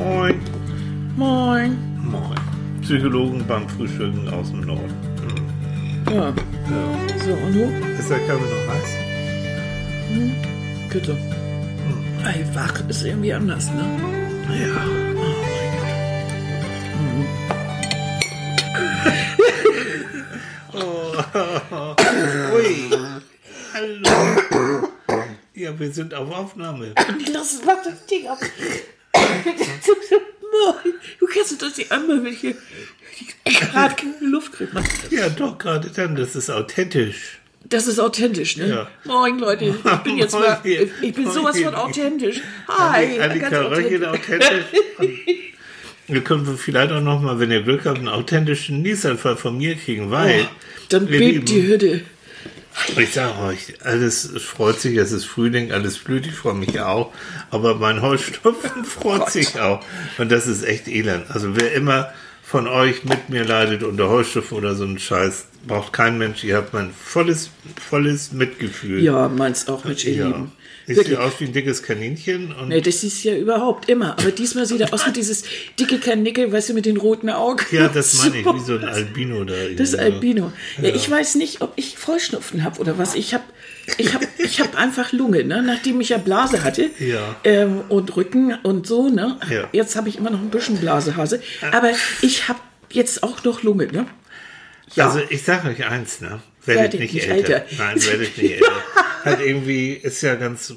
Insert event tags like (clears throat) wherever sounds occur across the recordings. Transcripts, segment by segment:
Moin. Moin. Moin. Psychologen beim Frühstücken aus dem Norden. Ja. Ja. So, und du? Ist der Kaffee noch heiß? Bitte. Ey, wach ist irgendwie anders, ne? Ja. (laughs) Oh Ui. Hallo. Ja, wir sind auf Aufnahme. Lass mach das Ding ab. Du kannst doch die einmal, wenn ich hier gerade (laughs) keine Luft kriege. Ja, doch, gerade dann. Das ist authentisch. Das ist authentisch, ne? Ja. Moin, Leute. Ich (laughs) bin jetzt mal, ich bin sowas von authentisch. Hi. Annika Röckel authentisch. (laughs) Wir können vielleicht auch noch mal, wenn ihr Glück habt, einen authentischen Niesanfall von mir kriegen, weil Dann ihr bebt die Hütte. Ich sage euch, alles freut sich, es ist Frühling, alles blüht, ich freue mich auch, aber mein Heuschnupfen (laughs) freut sich auch und das ist echt elend. Also wer immer von euch mit mir leidet unter Heuschnupfen oder so einen Scheiß, braucht kein Mensch, ihr habt mein volles, volles Mitgefühl. Ja, meinst auch, Mensch, ihr Ja. Lieben. Wirklich. sehe aus wie ein dickes Kaninchen und Nee, das ist ja überhaupt immer. Aber diesmal sieht er aus wie dieses dicke Kanickel, weißt du, mit den roten Augen. ja, das (laughs) meine ich, wie so ein Albino da. Das. Albino. Ja, ich weiß nicht, ob ich Vollschnupfen habe oder was. Ich habe ich hab, ich hab einfach Lunge, ne? nachdem ich ja Blase hatte Ja. ähm, und Rücken und so. Ne? Ja. Jetzt habe ich immer noch ein bisschen Blasehase. Aber ich habe jetzt auch noch Lunge. Ne? Ja. Also ich sage euch eins, ne? Werdet Werdet nicht, nicht älter. älter. Nein, werdet nicht (laughs) älter. Halt irgendwie ist ja ganz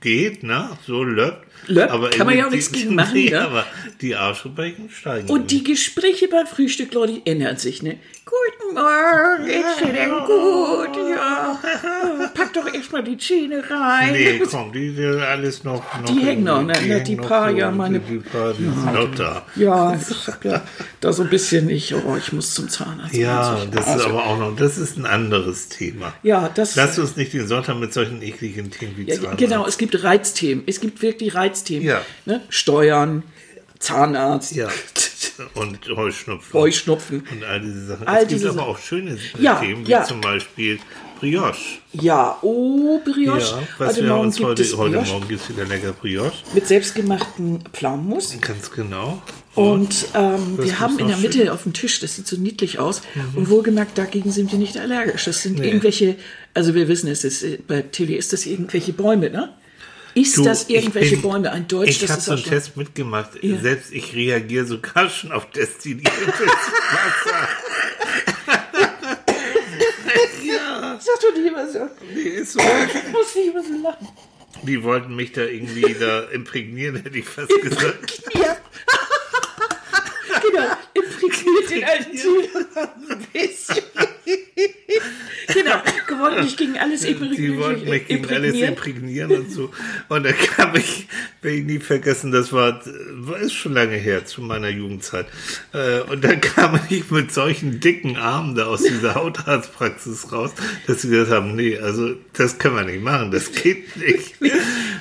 geht, ne? So löppt. Löppt, aber kann man ja auch nichts die- gegen machen, nee, ne? aber die Arschrubbecken steigen. Und die Gespräche beim Frühstück, Leute, ändern sich, ne? Guten Morgen, geht's dir denn gut? Ja. Pack doch erstmal die Zähne rein. Nee, komm, die sind alles noch. noch Die hängen noch, ne? die Ja, die paar, ja, meine- Die, die paar, die sind noch da. Ja, ich hab ja da so ein bisschen, ich, oh, ich muss zum Zahnarzt. Ja, Und so. das ist Also, aber auch noch, das ist ein anderes Thema. Ja, das. Lass uns nicht den Sonntag mit solchen ekligen Themen wie ja, Zahnarzt. genau, es gibt Reizthemen. Es gibt wirklich Reizthemen. Ja. Ne? Steuern, Zahnarzt, Ja. (laughs) Und Heuschnupfen. Heuschnupfen. Und all diese Sachen. All es gibt aber auch schöne Ja, Themen, wie ja. zum Beispiel Brioche. Ja, oh, Brioche. Ja, was heute wir Morgen uns gibt heute, es heute Brioche Morgen gibt es wieder lecker Brioche. mit selbstgemachten Pflaumenmus. Ganz genau. Und ähm, wir haben in der Mitte schön? auf dem Tisch, das sieht so niedlich aus. Und wohlgemerkt, dagegen sind wir nicht allergisch. Das sind Nee. irgendwelche, also wir wissen es, ist, bei Tilly ist das irgendwelche Bäume, ne? Ist Du, das irgendwelche bin- Bäume? Ein Deutsch, Ich das habe ist so einen Test mitgemacht. Ja. Selbst ich reagiere sogar schon auf destiliertes (laughs) Wasser. (laughs) ja, Sag doch nicht immer so. nee, ist so. Ich muss nicht immer so lachen. Die wollten mich da irgendwie da imprägnieren, hätte ich fast gesagt. Ja. (laughs) genau, imprägniert den alten Tier. Ein bisschen. genau, gewonnen nicht gegen alles Die wollten mich gegen alles imprägnieren und so. Und da kam ich, werde ich nie vergessen, das war, ist schon lange her, zu meiner Jugendzeit. Äh, Und dann kam ich mit solchen dicken Armen da aus dieser (laughs) Hautarztpraxis raus, dass sie gesagt haben, nee, also das können wir nicht machen, das geht nicht. (laughs)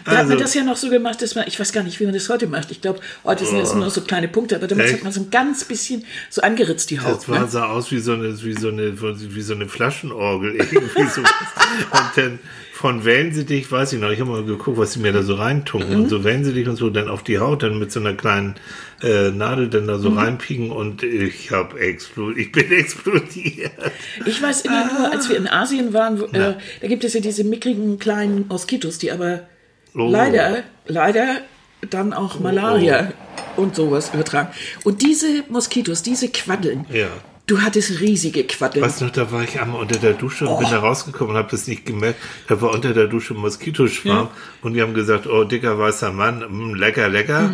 Da hat Also, man das ja noch so gemacht, dass man, ich weiß gar nicht, wie man das heute macht. Ich glaube, heute sind das nur noch so kleine Punkte, aber damals Echt? hat man so ein ganz bisschen so angeritzt die Haut. das war, Ne? sah aus wie so eine, wie so eine, wie so eine Flaschenorgel (laughs) irgendwie so. und dann von Wellensittich, weiß ich noch, ich habe mal geguckt, was sie mir da so reintunken Mhm. und so Wellensittich und so dann auf die Haut dann mit so einer kleinen äh, Nadel dann da so Mhm. reinpieken und ich habe explodiert, ich bin (laughs) explodiert. Ich weiß immer nur, als wir in Asien waren, wo, äh, da gibt es ja diese mickrigen kleinen Moskitos, die aber Oh. leider, leider dann auch Malaria und sowas übertragen. Und diese Moskitos, diese Quaddeln, Ja. Du hattest riesige Quaddeln. Weißt du noch, da war ich einmal unter der Dusche und bin da rausgekommen und habe das nicht gemerkt. Da war unter der Dusche ein Moskitoschwarm und die haben gesagt, oh, dicker weißer Mann, mm, lecker, lecker.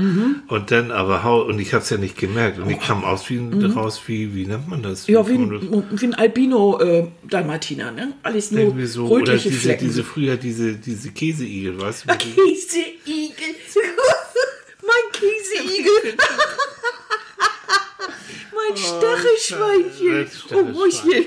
Und dann aber hau, und ich habe es ja nicht gemerkt. Und ich kam aus wie, raus wie, wie nennt man das? Ja, wie ein, wie ein Albino-Dalmatiner, ne? Alles nur irgendwie so, oder diese, Flecken. diese früher, diese, diese Käseigel, weißt du? (laughs) Käseigel. (laughs) mein Käseigel. (laughs) mein Stachelschweinchen. das Oh, Mäuschen.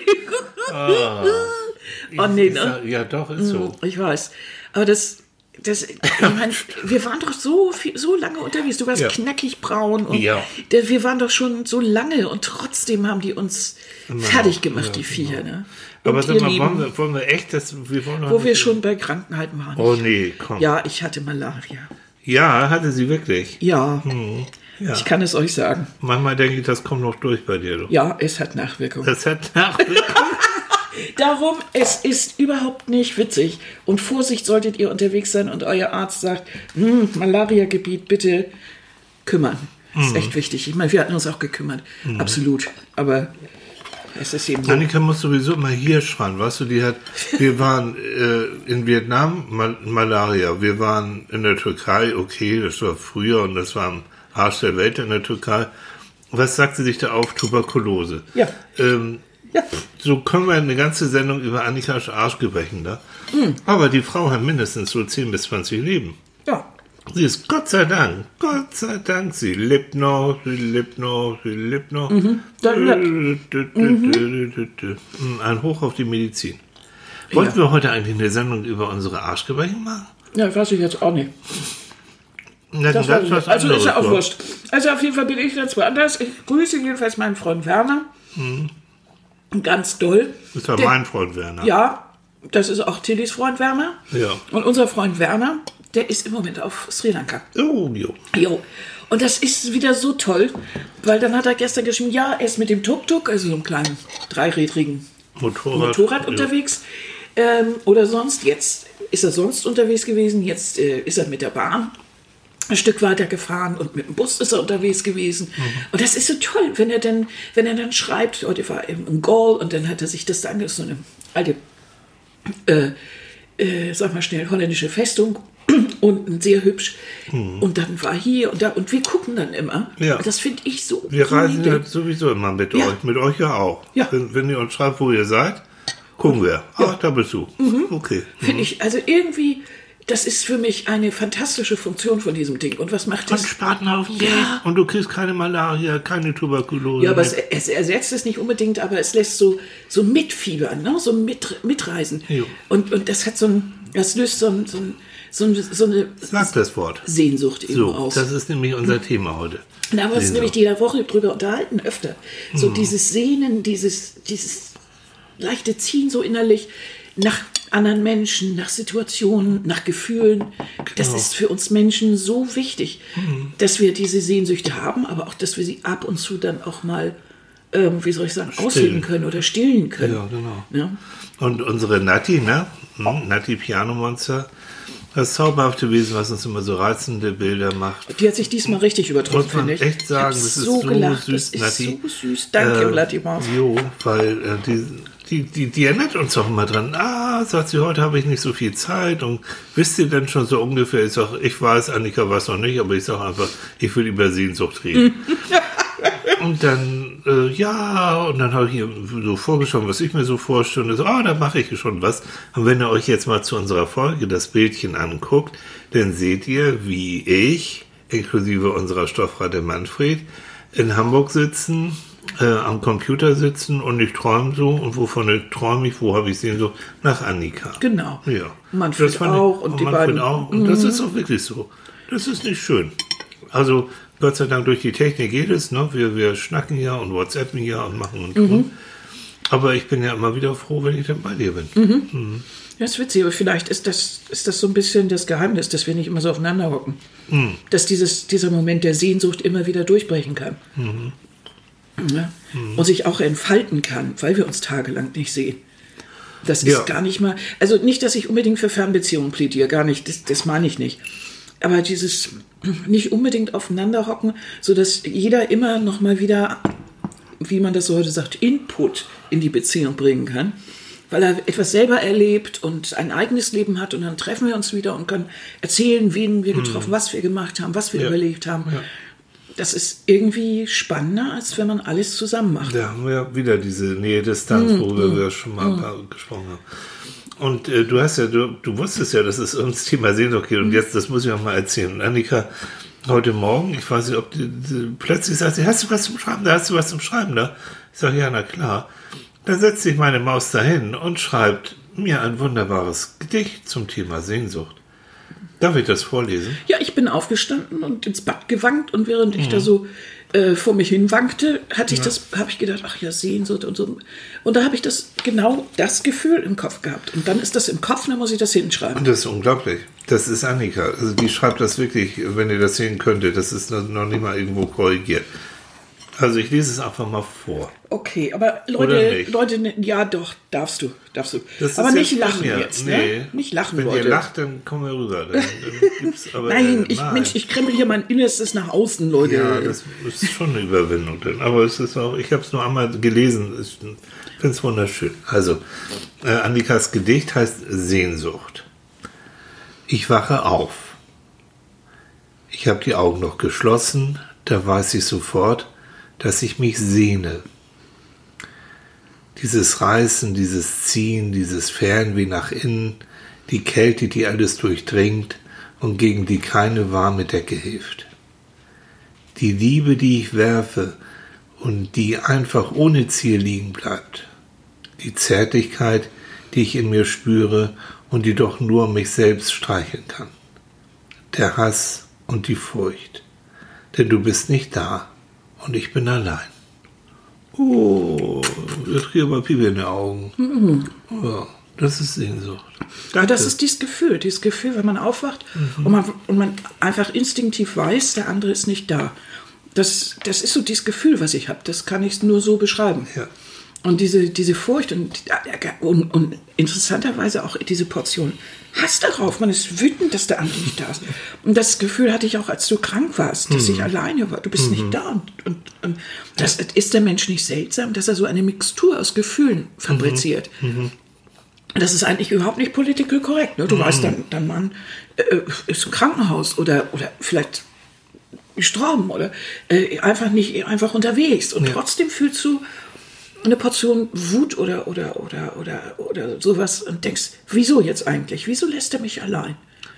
(laughs) oh, nee, ne? Ja, doch, ist so. Ich weiß. Aber das, das, ich mein, (laughs) wir waren doch so, viel, so lange unterwegs. Du warst Ja. knackig braun. Und Ja. der, wir waren doch schon so lange und trotzdem haben die uns fertig gemacht, die Viecher. Ne? Und Aber sag mal, Lieben, wollen wir, wollen wir echt, das, wir wollen wo wir schon bei Krankheiten waren. Oh nee, komm. Ja, ich hatte Malaria. Ja, hatte sie wirklich. Ja, Ja. ich kann es euch sagen. Manchmal denke ich, das kommt noch durch bei dir. Du. Ja, es hat Nachwirkungen. Das hat Nachwirkungen. (laughs) Darum, es ist überhaupt nicht witzig. Und Vorsicht solltet ihr unterwegs sein und euer Arzt sagt, hm, Malaria-Gebiet, bitte kümmern. Das ist echt wichtig. Ich meine, wir hatten uns auch gekümmert. Absolut. Aber es ist eben so. Annika muss sowieso immer hier schreien, weißt du, die hat, wir (laughs) waren äh, in Vietnam, Mal Malaria, wir waren in der Türkei, okay, das war früher und das war am Arsch der Welt in der Türkei. Was sagt sie sich da auf? Tuberkulose. Ja. Ähm, Ja. so können wir eine ganze Sendung über Annikas Arschgebrechen da. Hm. Aber die Frau hat mindestens so 10 bis 20 Leben. Ja. Sie ist Gott sei Dank, Gott sei Dank, sie lebt noch, sie lebt noch, sie lebt noch. das Ein Hoch auf die Medizin. Wollten Ja. wir heute eigentlich eine Sendung über unsere Arschgebrechen machen? Ja, weiß ich jetzt auch nicht. Na, Das dann war, also ist ja auch wurscht. Also auf jeden Fall bin ich jetzt woanders. Ich grüße jedenfalls meinen Freund Werner. Ganz doll. Das ist ja Der- mein Freund Werner. Ja, das ist auch Tillys Freund Werner. Ja. Und unser Freund Werner, der ist im Moment auf Sri Lanka. Oh, jo. Jo. Und das ist wieder so toll, weil dann hat er gestern geschrieben, ja, er ist mit dem Tuk-Tuk, also so einem kleinen dreirädrigen Motorrad. Motorrad ja. unterwegs. Ähm, oder sonst, jetzt ist er sonst unterwegs gewesen, jetzt äh, ist er mit der Bahn ein Stück weiter gefahren und mit dem Bus ist er unterwegs gewesen. Und das ist so toll, wenn er dann, wenn er dann schreibt, heute war er in Gaul und dann hat er sich das da angeschaut, so eine alte, äh, äh, sag mal schnell, holländische Festung (clears throat) unten sehr hübsch. Und dann war hier und da und wir gucken dann immer. Ja. Das finde ich so. Wir reisen ja sowieso immer mit Ja. euch. Mit euch ja auch. Ja. Wenn, wenn ihr uns schreibt, wo ihr seid, gucken wir. Ach, da bist du. Mhm. Okay. Finde ich, also irgendwie, das ist für mich eine fantastische Funktion von diesem Ding. Und was macht Und es? Spatenhaufen Ja. und du kriegst keine Malaria, keine Tuberkulose. Ja, aber es, es ersetzt es nicht unbedingt, aber es lässt so, so mitfiebern, ne? so mit, mitreisen. Jo. Und, und das hat so ein, das löst so, ein, so, ein, so, ein, so eine Sag das Wort. Sehnsucht eben So, aus. das ist nämlich unser Thema heute. Da haben wir uns nämlich jeder Woche drüber unterhalten, öfter. So Mhm. dieses Sehnen, dieses, dieses leichte Ziehen so innerlich nach anderen Menschen, nach Situationen, nach Gefühlen. Das Genau. ist für uns Menschen so wichtig, Mhm. dass wir diese Sehnsüchte haben, aber auch, dass wir sie ab und zu dann auch mal, ähm, wie soll ich sagen, ausleben können oder stillen können. Ja, genau. Ja. Und unsere Nati, ne? Hm, Nati Piano Monster, das zauberhafte Wesen, was uns immer so reizende Bilder macht. Die hat sich diesmal richtig übertroffen, Muss man finde ich. echt sagen, ich hab das ist so gelacht. süß, das Nati. ist so süß. Danke, Äh, Maus. Jo, weil äh, die, die, die, die erinnert uns auch immer dran. Ah, sagt sie, heute habe ich nicht so viel Zeit. Und wisst ihr denn schon so ungefähr? Ich sag, ich weiß, Annika weiß noch nicht, aber ich sage einfach, ich will über Sehnsucht reden. (laughs) und dann, äh, ja, und dann habe ich ihr so vorgeschaut, was ich mir so vorstelle. Und so, ah, da mache ich schon was. Und wenn ihr euch jetzt mal zu unserer Folge das Bildchen anguckt, dann seht ihr, wie ich, inklusive unserer Stoffrate Manfred, in Hamburg sitzen, äh, am Computer sitzen und ich träume so. Und wovon träume ich, wo habe ich sehen so? Nach Annika. Genau. Ja. Manfred Das fand ich- auch und die Manfred beiden- Mhm. auch. Und das ist auch wirklich so. Das ist nicht schön. Also Gott sei Dank durch die Technik geht es. Ne? Wir, wir schnacken ja und WhatsAppen ja und machen und Mhm. tun. Aber ich bin ja immer wieder froh, wenn ich dann bei dir bin. Mhm. Ja, ist witzig, aber vielleicht ist das, ist das so ein bisschen das Geheimnis, dass wir nicht immer so aufeinander hocken. Dass dieses, dieser Moment der Sehnsucht immer wieder durchbrechen kann. Ja? Und sich auch entfalten kann, weil wir uns tagelang nicht sehen. Das ist Ja. gar nicht mal, also nicht, dass ich unbedingt für Fernbeziehungen plädiere, gar nicht, das, das meine ich nicht. Aber dieses nicht unbedingt aufeinander hocken, sodass jeder immer noch mal wieder wie man das so heute sagt, Input in die Beziehung bringen kann, weil er etwas selber erlebt und ein eigenes Leben hat und dann treffen wir uns wieder und können erzählen, wen wir getroffen, was wir gemacht haben, was wir Ja. überlegt haben. Das ist irgendwie spannender, als wenn man alles zusammen macht. Da haben wir wieder diese Nähe-Distanz, Mhm. worüber wir schon mal paar gesprochen haben. Und äh, du hast ja, du, du wusstest ja, dass es ums Thema Sehnsucht geht. Und jetzt, das muss ich auch mal erzählen. Und Annika, heute Morgen, ich weiß nicht, ob die, die, plötzlich sagt sie, hast du was zum Schreiben da? Hast du was zum Schreiben da? Ich sage, ja, na klar. Dann setzt sich meine Maus dahin und schreibt mir ein wunderbares Gedicht zum Thema Sehnsucht. Darf ich das vorlesen? Ja, ich bin aufgestanden und ins Bad gewankt und während ich da so äh, vor mich hin wankte, hatte ich das, habe ich gedacht, ach ja, Sehnsucht und so. Und da habe ich das genau das Gefühl im Kopf gehabt. Und dann ist das im Kopf, dann muss ich das hinschreiben. Und das ist unglaublich. Das ist Annika. Also die schreibt das wirklich, wenn ihr das sehen könntet, das ist noch nicht mal irgendwo korrigiert. Also ich lese es einfach mal vor. Okay, aber Leute? Leute, ne, ja doch, darfst du, darfst du. Das aber nicht lachen jetzt, nee. ne? Nicht lachen, Wenn Leute. ihr lacht, dann kommen wir rüber. Dann, dann (laughs) aber, Nein, äh, ich, Mensch, ich krempel hier mein Innerstes nach außen, Leute. Ja, das ist schon eine Überwindung. Dann. Aber es ist auch, ich habe es nur einmal gelesen. Ich finde es wunderschön. Also, äh, Annikas Gedicht heißt Sehnsucht. Ich wache auf. Ich habe die Augen noch geschlossen, da weiß ich sofort, dass ich mich sehne. Dieses Reißen, dieses Ziehen, dieses Fernweh nach innen, die Kälte, die alles durchdringt und gegen die keine warme Decke hilft. Die Liebe, die ich werfe und die einfach ohne Ziel liegen bleibt. Die Zärtlichkeit, die ich in mir spüre und die doch nur mich selbst streicheln kann. Der Hass und die Furcht. Denn du bist nicht da und ich bin allein. Oh, jetzt kriege ich aber Pipi in den Augen. Ja, das ist Sehnsucht. Aber das ist dieses Gefühl, dieses Gefühl, wenn man aufwacht und, man, und man einfach instinktiv weiß, der andere ist nicht da. Das, das ist so dieses Gefühl, was ich habe. Das kann ich nur so beschreiben. Ja. Und diese, diese Furcht und, und, und interessanterweise auch diese Portion Hass darauf. Man ist wütend, dass der andere nicht da ist. Und das Gefühl hatte ich auch, als du krank warst, dass ich alleine war. Du bist nicht da. Und, und, und das ist der Mensch nicht seltsam, dass er so eine Mixtur aus Gefühlen fabriziert. Das ist eigentlich überhaupt nicht political korrekt. Ne? Du weißt, dann, dein Mann äh, ist im Krankenhaus oder, oder vielleicht gestorben oder äh, einfach nicht einfach unterwegs. Und trotzdem fühlst du eine Portion Wut oder, oder, oder, oder, oder sowas und denkst, wieso jetzt eigentlich? Wieso lässt er mich allein?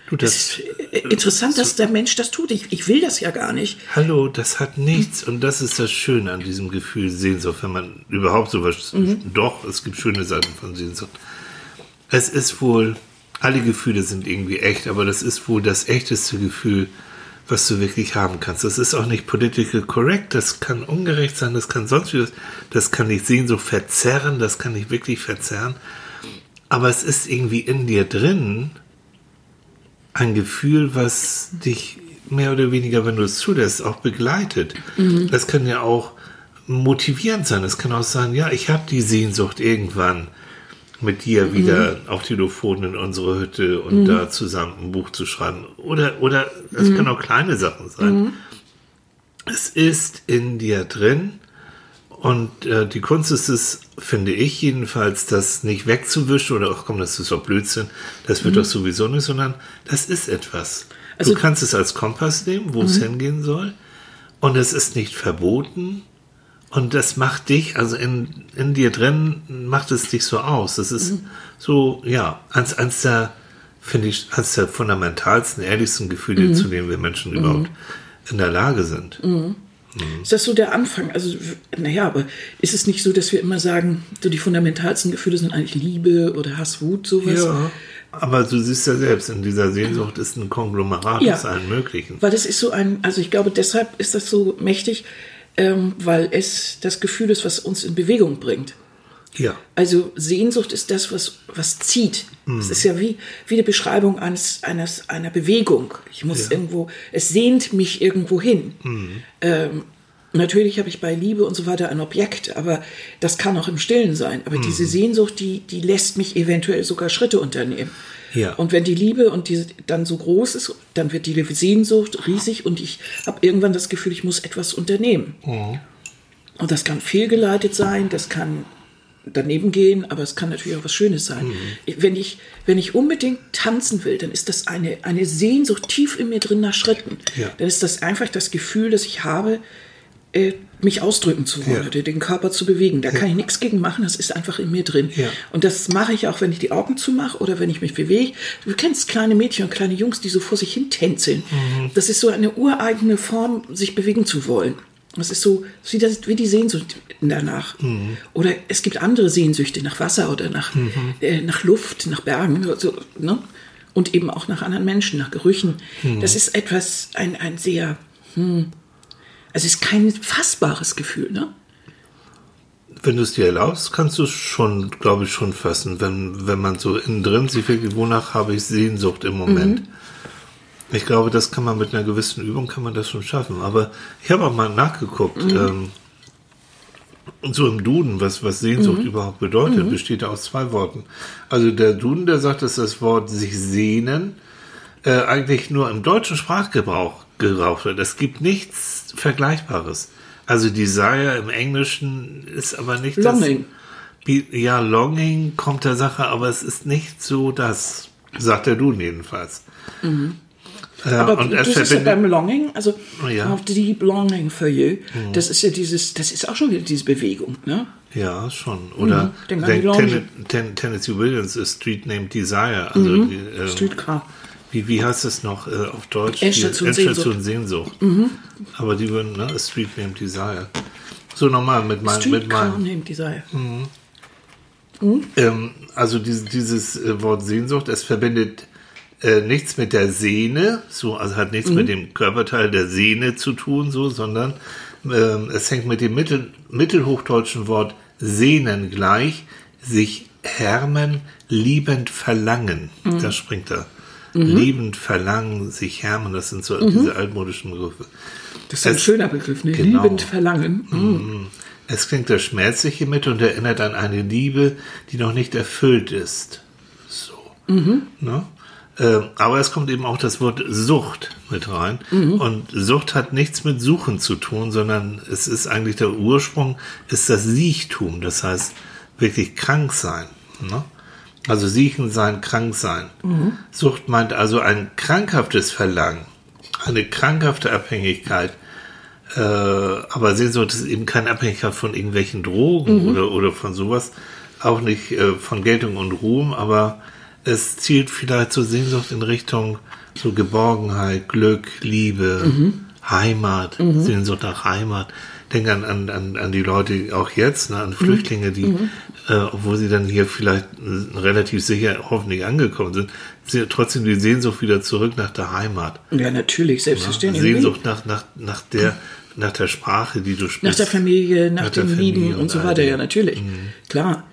Du, Das das, ist äh, interessant, dass der Mensch das tut. Ich, ich will das ja gar nicht. Hallo, das hat nichts und das ist das Schöne an diesem Gefühl Sehnsucht, wenn man überhaupt sowas, doch, es gibt schöne Seiten von Sehnsucht. Es ist wohl, alle Gefühle sind irgendwie echt, aber das ist wohl das echteste Gefühl, was du wirklich haben kannst. Das ist auch nicht political correct, das kann ungerecht sein, das kann sonst wie, das kann nicht Sehnsucht verzerren, das kann nicht wirklich verzerren, aber es ist irgendwie in dir drin, ein Gefühl, was dich mehr oder weniger, wenn du es zulässt, auch begleitet. Das kann ja auch motivierend sein. Es kann auch sein, ja, ich habe die Sehnsucht irgendwann mit dir wieder auf Telefon in unsere Hütte und da zusammen ein Buch zu schreiben. Oder, oder es können auch kleine Sachen sein. Es ist in dir drin und äh, die Kunst ist es, finde ich jedenfalls, das nicht wegzuwischen oder, ach komm, das ist doch Blödsinn, das wird doch sowieso nicht, sondern das ist etwas. Also- du kannst es als Kompass nehmen, wo es hingehen soll und es ist nicht verboten und das macht dich, also in, in dir drin macht es dich so aus. Das ist so, ja, eins, eins der, finde ich, eins der fundamentalsten, ehrlichsten Gefühle, zu denen wir Menschen überhaupt in der Lage sind. Ist das so der Anfang? Also, naja, aber ist es nicht so, dass wir immer sagen, so die fundamentalsten Gefühle sind eigentlich Liebe oder Hass, Wut, sowas? Ja, aber du siehst ja selbst, in dieser Sehnsucht ist ein Konglomerat Ja. aus allen möglichen. Weil das ist so ein, also ich glaube, deshalb ist das so mächtig, ähm, weil es das Gefühl ist, was uns in Bewegung bringt. Ja, Also Sehnsucht ist das, was, was zieht. Es ist ja wie, wie eine Beschreibung eines, eines, einer Bewegung. Ich muss irgendwo, es sehnt mich irgendwo hin. Ähm, natürlich habe ich bei Liebe und so weiter ein Objekt, aber das kann auch im Stillen sein. Aber diese Sehnsucht, die, die lässt mich eventuell sogar Schritte unternehmen. Ja. Und wenn die Liebe und diese dann so groß ist, dann wird die Sehnsucht riesig und ich habe irgendwann das Gefühl, ich muss etwas unternehmen. Und das kann fehlgeleitet sein, das kann daneben gehen, aber es kann natürlich auch was Schönes sein. Wenn, ich, wenn ich unbedingt tanzen will, dann ist das eine, eine Sehnsucht tief in mir drin nach Schritten. Ja. Dann ist das einfach das Gefühl, das ich habe, äh, mich ausdrücken zu wollen Ja. oder den Körper zu bewegen. Da kann ich nichts gegen machen, das ist einfach in mir drin. Ja. Und das mache ich auch, wenn ich die Augen zumache oder wenn ich mich bewege. Du kennst kleine Mädchen und kleine Jungs, die so vor sich hin tänzeln. Das ist so eine ureigene Form, sich bewegen zu wollen. Das ist so wie, das, wie die Sehnsucht danach. Oder es gibt andere Sehnsüchte nach Wasser oder nach, äh, nach Luft, nach Bergen. So, ne? Und eben auch nach anderen Menschen, nach Gerüchen. Das ist etwas, ein, ein sehr, hm, es ist kein fassbares Gefühl. Ne? Wenn du es dir erlaubst, kannst du es schon, glaube ich, schon fassen, wenn, wenn man so innen drin sich wirklich, wonach habe ich Sehnsucht im Moment. Mhm. Ich glaube, das kann man mit einer gewissen Übung, kann man das schon schaffen. Aber ich habe auch mal nachgeguckt, Mhm. ähm, so im Duden, was, was Sehnsucht überhaupt bedeutet, besteht aus zwei Worten. Also der Duden, der sagt, dass das Wort sich sehnen äh, eigentlich nur im deutschen Sprachgebrauch gebraucht wird. Es gibt nichts Vergleichbares. Also Desire im Englischen ist aber nicht Longing. das. Ja, Longing kommt der Sache, aber es ist nicht so das, sagt der Duden jedenfalls. Äh, Mhm. Aber und du er siehst ja beim Longing, also Ja. Mhm. auf Deep Longing for You, das ist ja dieses, das ist auch schon wieder diese Bewegung, ne? ja, schon. Oder Ten, Tennessee Williams ist Street Named Desire. Also die, ähm, Streetcar. Wie, wie heißt es noch äh, auf Deutsch? Endstation Die Endstation Sehnsucht. Aber die würden, ne? Street Named Desire. So nochmal mit, mein, mit Streetcar meinem. named Desire. Ähm, also dieses, dieses äh, Wort Sehnsucht, es verbindet äh, nichts mit der Sehne, so, also hat nichts mit dem Körperteil der Sehne zu tun, so, sondern ähm, es hängt mit dem Mittel, mittelhochdeutschen Wort Sehnen gleich, sich härmen, liebend verlangen. Das springt da. Liebend verlangen, sich härmen, das sind so diese altmodischen Begriffe. Das ist ein Es- schöner Begriff, ne? Genau. Liebend verlangen. Mhm. Es klingt das Schmerzliche mit und erinnert an eine Liebe, die noch nicht erfüllt ist. So. Ne? Ähm, aber es kommt eben auch das Wort Sucht mit rein. Und Sucht hat nichts mit Suchen zu tun, sondern es ist eigentlich der Ursprung, ist das Siechtum. Das heißt, wirklich krank sein. Ne? Also siechen sein, krank sein. Sucht meint also ein krankhaftes Verlangen, eine krankhafte Abhängigkeit äh, aber Sehnsucht ist eben keine Abhängigkeit von irgendwelchen Drogen oder, oder von sowas. Auch nicht äh, von Geltung und Ruhm, aber es zielt vielleicht zur Sehnsucht in Richtung so Geborgenheit, Glück, Liebe, Heimat, Sehnsucht nach Heimat. Denk an, an, an, an die Leute auch jetzt, ne, an Flüchtlinge, die, äh, obwohl sie dann hier vielleicht relativ sicher hoffentlich angekommen sind, sie trotzdem die Sehnsucht wieder zurück nach der Heimat. Ja, natürlich, selbstverständlich. Sehnsucht nach, nach, nach, der, nach der Sprache, die du sprichst. Nach der Familie, nach, Nach dem Lieben und und so weiter, ja, natürlich. Klar.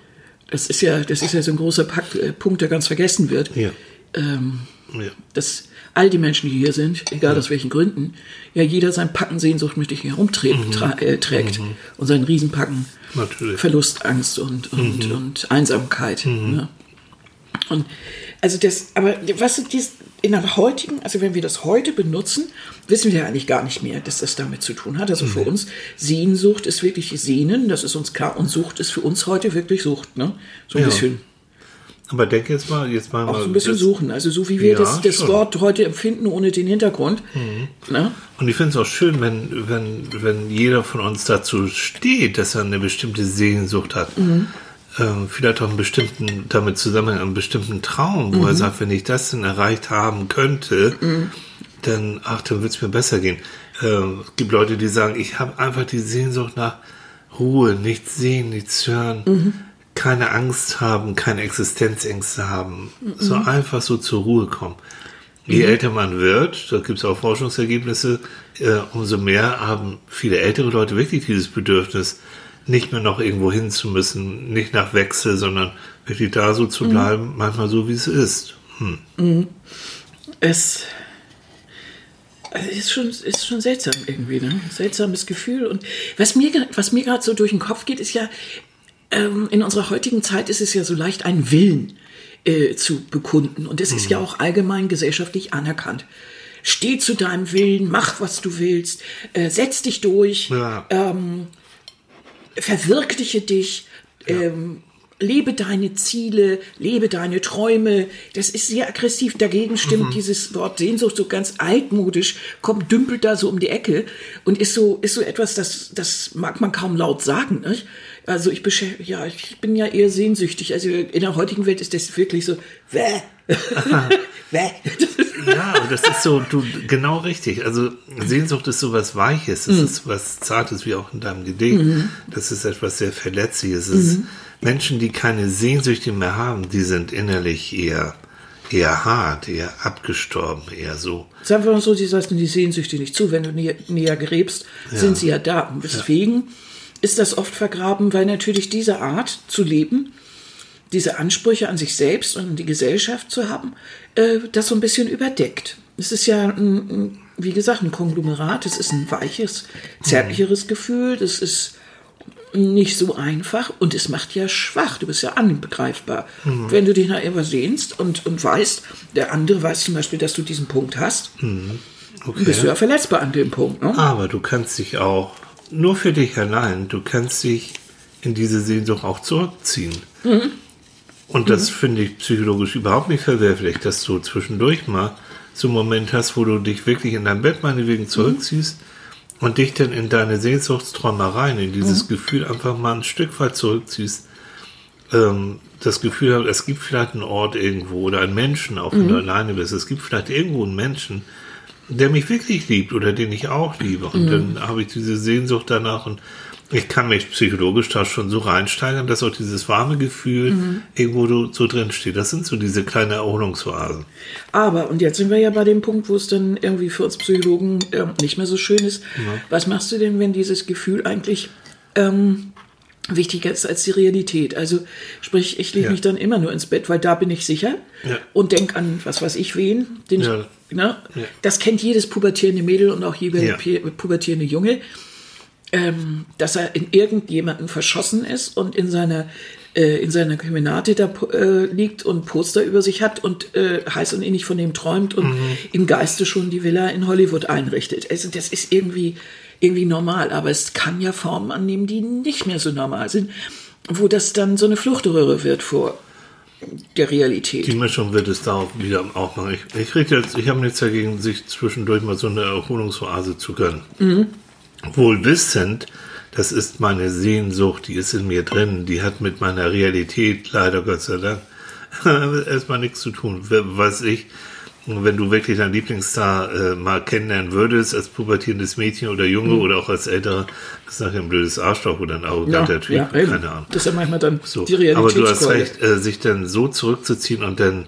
Das ist ja, das ist ja so ein großer Pakt, äh, Punkt, der ganz vergessen wird. Ja. Ähm, ja. dass all die Menschen, die hier sind, egal aus welchen Gründen, ja jeder sein Packen Sehnsucht mit herumträgt tra- äh, trägt und seinen Riesenpacken Natürlich. Verlust, Angst und, und, und Einsamkeit. Ne? Und also das, aber was ist dies in der heutigen, also wenn wir das heute benutzen, wissen wir ja eigentlich gar nicht mehr, dass das damit zu tun hat. Also für uns Sehnsucht ist wirklich Sehnen, das ist uns klar, und Sucht ist für uns heute wirklich Sucht, ne? So ein Ja. bisschen. Aber denk jetzt mal, jetzt mal, Auch mal so ein bisschen suchen. Also so wie wir Ja, das, das. Mhm. Wort heute empfinden, ohne den Hintergrund. Ne? Und ich finde es auch schön, wenn, wenn, wenn jeder von uns dazu steht, dass er eine bestimmte Sehnsucht hat. Mhm. Ähm, vielleicht auch einen bestimmten, damit zusammen einen bestimmten Traum, wo Mhm. er sagt, wenn ich das denn erreicht haben könnte, dann, ach, dann wird es mir besser gehen. Ähm, es gibt Leute, die sagen, ich habe einfach die Sehnsucht nach Ruhe, nichts sehen, nichts hören, Mhm. Keine Angst haben, keine Existenzängste haben, so Mhm. einfach so zur Ruhe kommen. Je älter man wird, da gibt es auch Forschungsergebnisse, äh, umso mehr haben viele ältere Leute wirklich dieses Bedürfnis, nicht mehr noch irgendwo hin zu müssen, nicht nach Wechsel, sondern wirklich da so zu bleiben, manchmal so wie es ist. Hm. Es also ist schon, ist schon seltsam irgendwie, ne? Seltsames Gefühl. Und was mir, was mir gerade so durch den Kopf geht, ist ja, ähm, in unserer heutigen Zeit ist es ja so leicht, einen Willen äh, zu bekunden. Und es ist ja auch allgemein gesellschaftlich anerkannt. Steh zu deinem Willen, mach, was du willst, äh, setz dich durch, Ja. verwirkliche dich, ähm, lebe deine Ziele, lebe deine Träume. Das ist sehr aggressiv. Dagegen stimmt dieses Wort Sehnsucht so ganz altmodisch, kommt, dümpelt da so um die Ecke und ist so, ist so etwas, das, das mag man kaum laut sagen. Nicht? Also ich, beschä- ja, ich bin ja eher sehnsüchtig. Also in der heutigen Welt ist das wirklich so, wäh. (laughs) wäh. Ja, das ist so, du, genau richtig. Also Sehnsucht ist so was Weiches, es ist was Zartes, wie auch in deinem Gedicht. Das ist etwas sehr Verletzliches. Es ist Menschen, die keine Sehnsüchte mehr haben, die sind innerlich eher, eher hart, eher abgestorben, eher so. Sagen wir mal so, sie lassen die Sehnsüchte nicht zu. Wenn du näher, näher gräbst, sind sie ja da. Und deswegen ist das oft vergraben, weil natürlich diese Art zu leben, diese Ansprüche an sich selbst und an die Gesellschaft zu haben, äh, das so ein bisschen überdeckt. Es ist ja, ein, wie gesagt, ein Konglomerat, es ist ein weiches, zärtlicheres Gefühl, das ist nicht so einfach und es macht ja schwach. Du bist ja angreifbar. Mhm. Wenn du dich nach irgendwas sehnst und, und weißt, der andere weiß zum Beispiel, dass du diesen Punkt hast, mhm. okay. bist du ja verletzbar an dem Punkt. Ne? Aber du kannst dich auch, nur für dich allein, du kannst dich in diese Sehnsucht auch zurückziehen. Mhm. Und das mhm. finde ich psychologisch überhaupt nicht verwerflich, dass du zwischendurch mal so einen Moment hast, wo du dich wirklich in dein Bett meinetwegen zurückziehst und dich dann in deine Sehnsuchtsträumereien, in dieses mhm. Gefühl einfach mal ein Stück weit zurückziehst, ähm, das Gefühl hast, es gibt vielleicht einen Ort irgendwo oder einen Menschen, auch wenn mhm. du alleine bist, es gibt vielleicht irgendwo einen Menschen, der mich wirklich liebt oder den ich auch liebe. Und mhm. dann habe ich diese Sehnsucht danach und ich kann mich psychologisch da schon so reinsteigern, dass auch dieses warme Gefühl mhm. irgendwo so drin steht. Das sind so diese kleinen Erholungsoasen. Aber, und jetzt sind wir ja bei dem Punkt, wo es dann irgendwie für uns Psychologen äh, nicht mehr so schön ist. Ja. Was machst du denn, wenn dieses Gefühl eigentlich ähm, wichtiger ist als die Realität? Also, sprich, ich lege ja. mich dann immer nur ins Bett, weil da bin ich sicher ja. und denke an, was weiß ich, wen, den ich, ne? Das kennt jedes pubertierende Mädel und auch jeder pubertierende Junge ähm, dass er in irgendjemanden verschossen ist und in seiner äh, in seiner Kemenate da äh, liegt und Poster über sich hat und äh, heiß und innig von dem träumt und mhm. im Geiste schon die Villa in Hollywood einrichtet. Also das ist irgendwie irgendwie normal, aber es kann ja Formen annehmen, die nicht mehr so normal sind, wo das dann so eine Fluchtröhre wird vor der Realität. Die Mischung wird es da auch wieder auch machen. Ich, ich, ich habe nichts dagegen, sich zwischendurch mal so eine Erholungsoase zu gönnen. Mhm wohl wissend, das ist meine Sehnsucht, die ist in mir drin, die hat mit meiner Realität leider Gott sei Dank (laughs) erstmal nichts zu tun. Was ich, wenn du wirklich deinen Lieblingsstar äh, mal kennenlernen würdest, als pubertierendes Mädchen oder Junge mhm. oder auch als älterer, das ist nachher ein blödes Arschloch oder ein arroganter ja, Typ, ja, keine Ahnung. Das ist ja manchmal dann so. die Realität. Aber du hast recht, äh, sich dann so zurückzuziehen und dann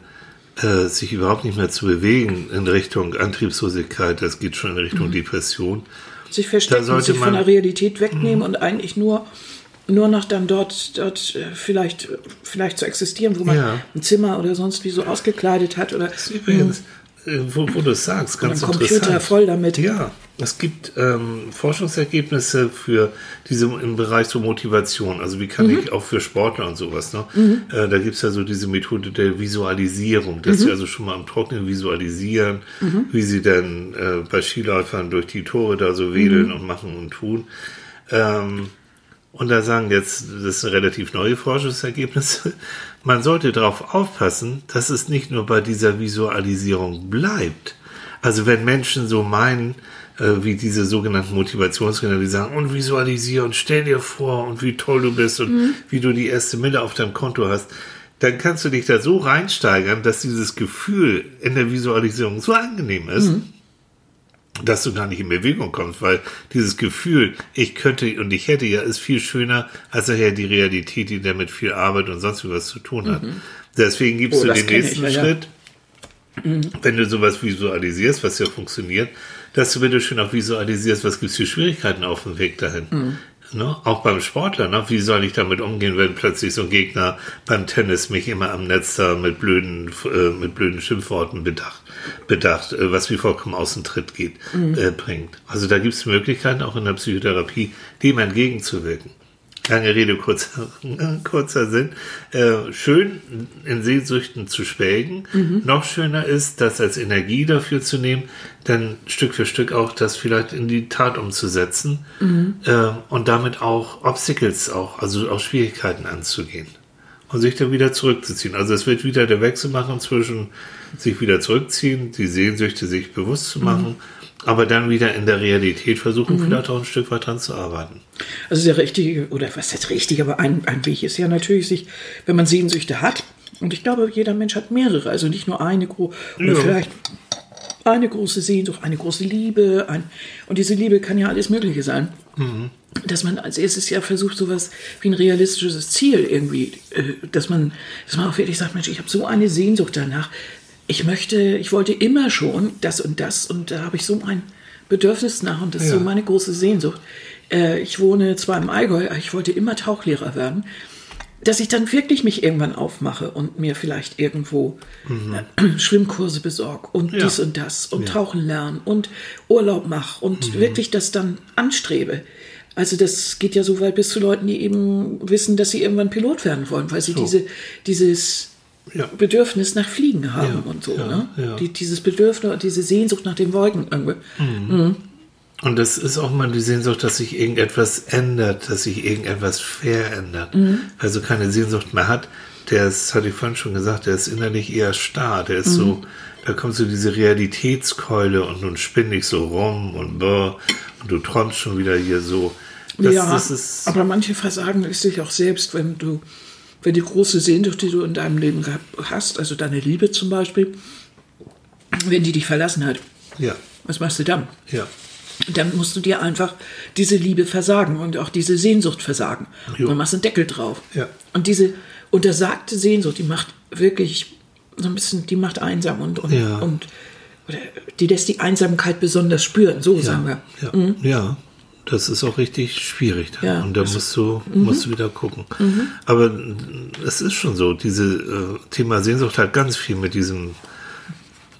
äh, sich überhaupt nicht mehr zu bewegen in Richtung Antriebslosigkeit, das geht schon in Richtung mhm. Depression sich verstecken, sich von der Realität wegnehmen mhm. und eigentlich nur nur noch dann dort, dort äh, vielleicht, vielleicht zu existieren, wo man ja. ein Zimmer oder sonst wie so ausgekleidet hat. Oder, das ist übrigens, äh, wo, wo du es sagst, ganz oder ein Computer voll damit. Ja, es gibt ähm, Forschungsergebnisse für diese im Bereich so Motivation. Also wie kann mhm. ich auch für Sportler und sowas. Ne? Mhm. Äh, da gibt es ja so diese Methode der Visualisierung, dass mhm. sie also schon mal am Trocknen visualisieren, mhm. wie sie dann äh, bei Skiläufern durch die Tore da so wedeln mhm. und machen und tun. Ähm, und da sagen jetzt, das sind relativ neue Forschungsergebnisse, (laughs) man sollte darauf aufpassen, dass es nicht nur bei dieser Visualisierung bleibt. Also wenn Menschen so meinen, äh, wie diese sogenannten Motivationstrainer, die sagen, und visualisiere und stell dir vor und wie toll du bist und mhm. wie du die erste Mille auf deinem Konto hast, dann kannst du dich da so reinsteigern, dass dieses Gefühl in der Visualisierung so angenehm ist, mhm dass du gar nicht in Bewegung kommst, weil dieses Gefühl, ich könnte und ich hätte ja, ist viel schöner als nachher die Realität, die damit viel Arbeit und sonst was zu tun hat. Mhm. Deswegen gibst oh, du den nächsten ich, Schritt, ja. Mhm. wenn du sowas visualisierst, was ja funktioniert, dass du bitte schön auch visualisierst, was gibt es für Schwierigkeiten auf dem Weg dahin. Mhm. Ne? Auch beim Sportler, ne? wie soll ich damit umgehen, wenn plötzlich so ein Gegner beim Tennis mich immer am Netz da mit blöden, äh, mit blöden Schimpfworten bedacht, bedacht äh, was wie vollkommen Außentritt geht, mhm. äh, bringt. Also da gibt es Möglichkeiten, auch in der Psychotherapie, dem entgegenzuwirken. Lange Rede, kurzer, (laughs) kurzer Sinn. Äh, schön in Sehnsüchten zu schwelgen. Mhm. Noch schöner ist, das als Energie dafür zu nehmen, dann Stück für Stück auch das vielleicht in die Tat umzusetzen mhm. äh, und damit auch Obstacles, auch, also auch Schwierigkeiten anzugehen und sich dann wieder zurückzuziehen. Also es wird wieder der Wechsel machen zwischen sich wieder zurückziehen, die Sehnsüchte sich bewusst zu machen. Mhm aber dann wieder in der Realität versuchen, mhm. vielleicht auch ein Stück weit dran zu arbeiten. Also der richtige, oder was ist richtig, aber ein, ein Weg ist ja natürlich, sich, wenn man Sehnsüchte hat, und ich glaube, jeder Mensch hat mehrere, also nicht nur eine, oder ja. vielleicht eine große Sehnsucht, eine große Liebe, ein, und diese Liebe kann ja alles Mögliche sein. Mhm. Dass man als erstes ja versucht, sowas wie ein realistisches Ziel irgendwie, äh, dass man, dass man auch wirklich sagt, Mensch, ich habe so eine Sehnsucht danach, ich möchte, ich wollte immer schon das und das und da habe ich so ein Bedürfnis nach und das ist Ja. so meine große Sehnsucht. Äh, ich wohne zwar im Allgäu, aber ich wollte immer Tauchlehrer werden, dass ich dann wirklich mich irgendwann aufmache und mir vielleicht irgendwo äh, (clears throat) Schwimmkurse besorge und Mhm. Ja. dies und das und tauchen lernen und Urlaub mache und Mhm. wirklich das dann anstrebe. Also das geht ja so weit bis zu Leuten, die eben wissen, dass sie irgendwann Pilot werden wollen, weil sie diese, dieses Ja. Bedürfnis nach Fliegen haben Ja, und so. ja, ne? Die, dieses Bedürfnis diese Sehnsucht nach den Wolken. irgendwie. Und das ist auch mal die Sehnsucht, dass sich irgendetwas ändert, dass sich irgendetwas verändert. Mhm. Weil so keine Sehnsucht mehr hat, der ist, hatte ich vorhin schon gesagt, der ist innerlich eher starr. Der ist Mhm. so, da kommt so diese Realitätskeule und nun spinn ich so rum und brr, und du träumst schon wieder hier so. Das, ja, das ist, aber manche versagen es sich auch selbst, wenn du, wenn die große Sehnsucht, die du in deinem Leben hast, also deine Liebe zum Beispiel, wenn die dich verlassen hat, ja, was machst du dann? ja, Dann musst du dir einfach diese Liebe versagen und auch diese Sehnsucht versagen. Jo. Und machst einen Deckel drauf. Ja. Und diese untersagte Sehnsucht, die macht wirklich so ein bisschen, die macht einsam und, und, Ja. und oder die lässt die Einsamkeit besonders spüren, so sagen wir. ja, ja. Das ist auch richtig schwierig. Dann. Ja. Und da musst du, musst du wieder gucken. Aber es ist schon so, diese äh, Thema Sehnsucht hat ganz viel mit diesem,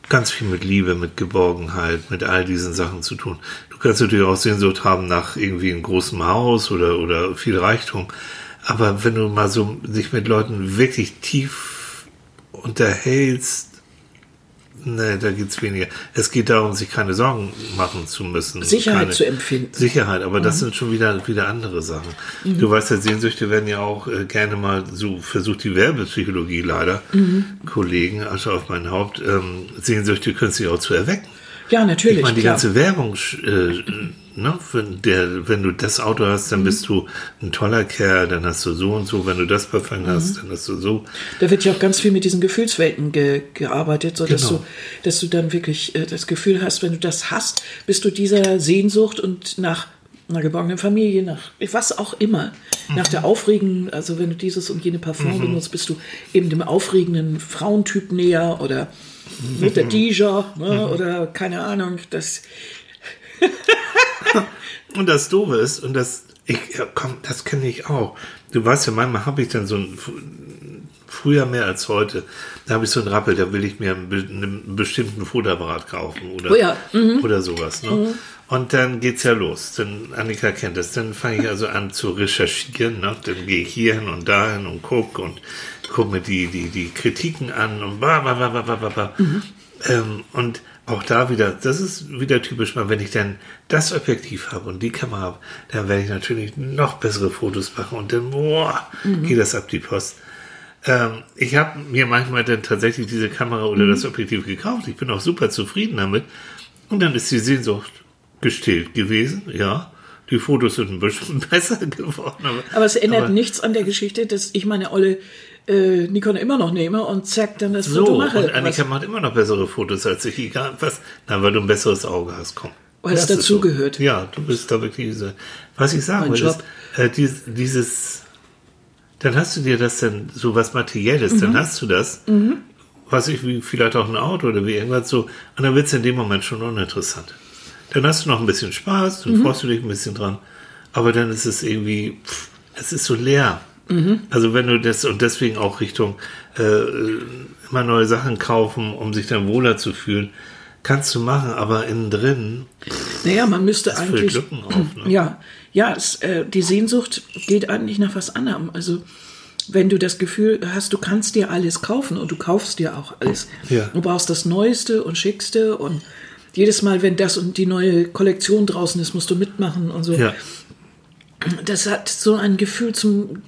ganz viel mit Liebe, mit Geborgenheit, mit all diesen Sachen zu tun. Du kannst natürlich auch Sehnsucht haben nach irgendwie einem großen Haus oder, oder viel Reichtum. Aber wenn du mal so sich mit Leuten wirklich tief unterhältst, Nee, da geht's weniger. Es geht darum, sich keine Sorgen machen zu müssen. Sicherheit keine, zu empfinden. Sicherheit, aber das sind schon wieder, wieder andere Sachen. Du weißt ja, Sehnsüchte werden ja auch äh, gerne mal so versucht, die Werbepsychologie leider, Kollegen, Asche auf mein Haupt, ähm, Sehnsüchte künstlich auch zu erwecken. Ja, natürlich. Ich meine, die klar. ganze Werbung, äh, ne, wenn, der, wenn du das Auto hast, Mhm. dann bist du ein toller Kerl, dann hast du so und so, wenn du das Parfum Mhm. hast, dann hast du so. Da wird ja auch ganz viel mit diesen Gefühlswelten ge gearbeitet, so dass Genau. du, dass du dann wirklich äh, das Gefühl hast, wenn du das hast, bist du dieser Sehnsucht und nach einer geborgenen Familie, nach was auch immer, nach der aufregenden, also wenn du dieses und jene Parfum benutzt, bist du eben dem aufregenden Frauentyp näher oder mit der Dijon ne, oder keine Ahnung, das (laughs) Und das Doofe ist, und das, ich, komm, das kenne ich auch. Du weißt ja, manchmal habe ich dann so ein, früher mehr als heute, da habe ich so einen Rappel, da will ich mir einen, einen bestimmten Fotoapparat kaufen oder, Oh ja, oder sowas. Ne? Und dann geht's ja los. Dann, Annika kennt das, dann fange ich also an zu recherchieren. Ne? Dann gehe ich hier hin und dahin und guck und guck mir die, die, die Kritiken an und bla, bla, bla, bla, bla, bla, bla. Ähm, und auch da wieder, das ist wieder typisch mal, wenn ich dann das Objektiv habe und die Kamera habe, dann werde ich natürlich noch bessere Fotos machen und dann, boah, geht das ab die Post. Ähm, ich habe mir manchmal dann tatsächlich diese Kamera oder das Objektiv gekauft. Ich bin auch super zufrieden damit. Und dann ist die Sehnsucht gestillt gewesen, ja. Die Fotos sind ein bisschen (laughs) besser geworden. Aber, Aber es ändert aber nichts an der Geschichte, dass ich meine olle äh, Nikon immer noch nehme und zack, dann das So, Foto mache. und Annika Was- macht immer noch bessere Fotos als ich. Egal was. Na, weil du ein besseres Auge hast, komm. Weil es ist so. dazugehört. Ja, du bist da wirklich diese. Was ich sagen will, ist, äh, dies, dieses. Dann hast du dir das dann so was Materielles, Mhm. dann hast du das. Was ich, wie vielleicht auch ein Auto oder wie irgendwas so. Und dann wird es in dem Moment schon uninteressant. Dann hast du noch ein bisschen Spaß, Mhm. dann freust du dich ein bisschen dran. Aber dann ist es irgendwie, pff, es ist so leer. Mhm. Also wenn du das und deswegen auch Richtung äh, immer neue Sachen kaufen, um sich dann wohler zu fühlen, kannst du machen, aber innen drin, Naja, man müsste eigentlich. Lücken auf. Ne? (clears throat) Ja, ja es, äh, die Sehnsucht geht eigentlich nach was anderem. Also, wenn du das Gefühl hast, du kannst dir alles kaufen und du kaufst dir auch alles. Ja. Du brauchst das Neueste und Schickste und jedes Mal, wenn das und die neue Kollektion draußen ist, musst du mitmachen und so. Ja, Das hat so ein Gefühl zum.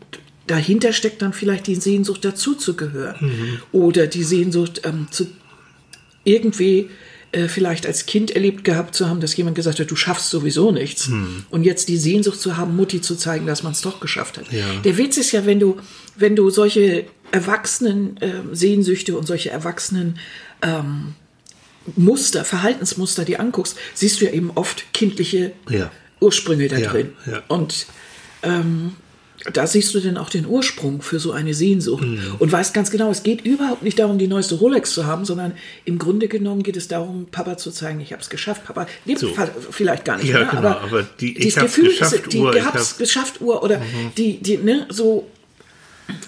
Dahinter steckt dann vielleicht die Sehnsucht, dazuzugehören. Mhm. Oder die Sehnsucht, ähm, zu irgendwie äh, vielleicht als Kind erlebt gehabt zu haben, dass jemand gesagt hat, du schaffst sowieso nichts. Mhm. Und jetzt die Sehnsucht zu haben, Mutti zu zeigen, dass man es doch geschafft hat. Ja. Der Witz ist ja, wenn du, wenn du solche erwachsenen äh, Sehnsüchte und solche erwachsenen ähm, Muster, Verhaltensmuster, die anguckst, siehst du ja eben oft kindliche Ja. Ursprünge da Ja, drin. Und ähm, da siehst du dann auch den Ursprung für so eine Sehnsucht und weißt ganz genau, es geht überhaupt nicht darum, die neueste Rolex zu haben, sondern im Grunde genommen geht es darum, Papa zu zeigen, ich habe es geschafft. Papa lebt So. vielleicht gar nicht Ja, mehr, genau, aber, aber die Ich hab's Gefühl, geschafft die Uhr, ich hab's hab- geschafft Uhr oder die, die, ne, so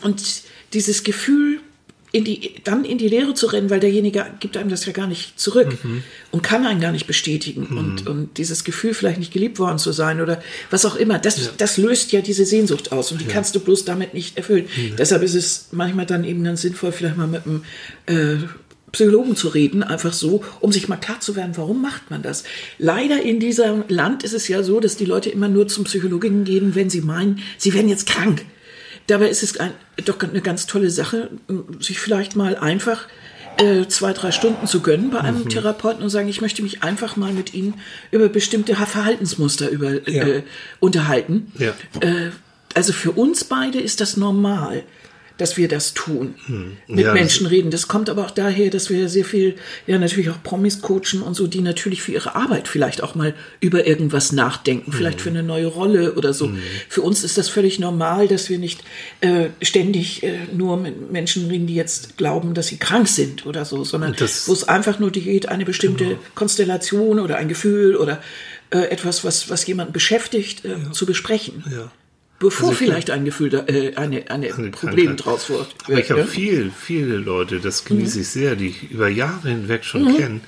und dieses Gefühl, in die, dann in die Lehre zu rennen, weil derjenige gibt einem das ja gar nicht zurück und kann einen gar nicht bestätigen. Und, und dieses Gefühl, vielleicht nicht geliebt worden zu sein oder was auch immer, das, das löst ja diese Sehnsucht aus und die kannst du bloß damit nicht erfüllen. Deshalb ist es manchmal dann eben ganz sinnvoll, vielleicht mal mit einem äh, Psychologen zu reden, einfach so, um sich mal klar zu werden, warum macht man das? Leider in diesem Land ist es ja so, dass die Leute immer nur zum Psychologen gehen, wenn sie meinen, sie werden jetzt krank. Dabei ist es ein, doch eine ganz tolle Sache, sich vielleicht mal einfach äh, zwei, drei Stunden zu gönnen bei einem Therapeuten und sagen, ich möchte mich einfach mal mit Ihnen über bestimmte Verhaltensmuster über, Ja. äh, unterhalten. Ja. Äh, also für uns beide ist das normal, dass wir das tun, mit Hm. Ja, Menschen reden. Das kommt aber auch daher, dass wir sehr viel, ja natürlich auch Promis coachen und so, die natürlich für ihre Arbeit vielleicht auch mal über irgendwas nachdenken, vielleicht Hm. für eine neue Rolle oder so. Für uns ist das völlig normal, dass wir nicht äh, ständig äh, nur mit Menschen reden, die jetzt glauben, dass sie krank sind oder so, sondern wo es einfach nur geht, eine bestimmte Konstellation oder ein Gefühl oder äh, etwas, was, was jemanden beschäftigt, äh, zu besprechen. Ja. Bevor Also ich vielleicht ein Gefühl, da, äh, eine, eine, Eine Problem draus wird. Aber ich habe ja? viel, viele Leute, das Mhm. genieße ich sehr, die ich über Jahre hinweg schon kenne,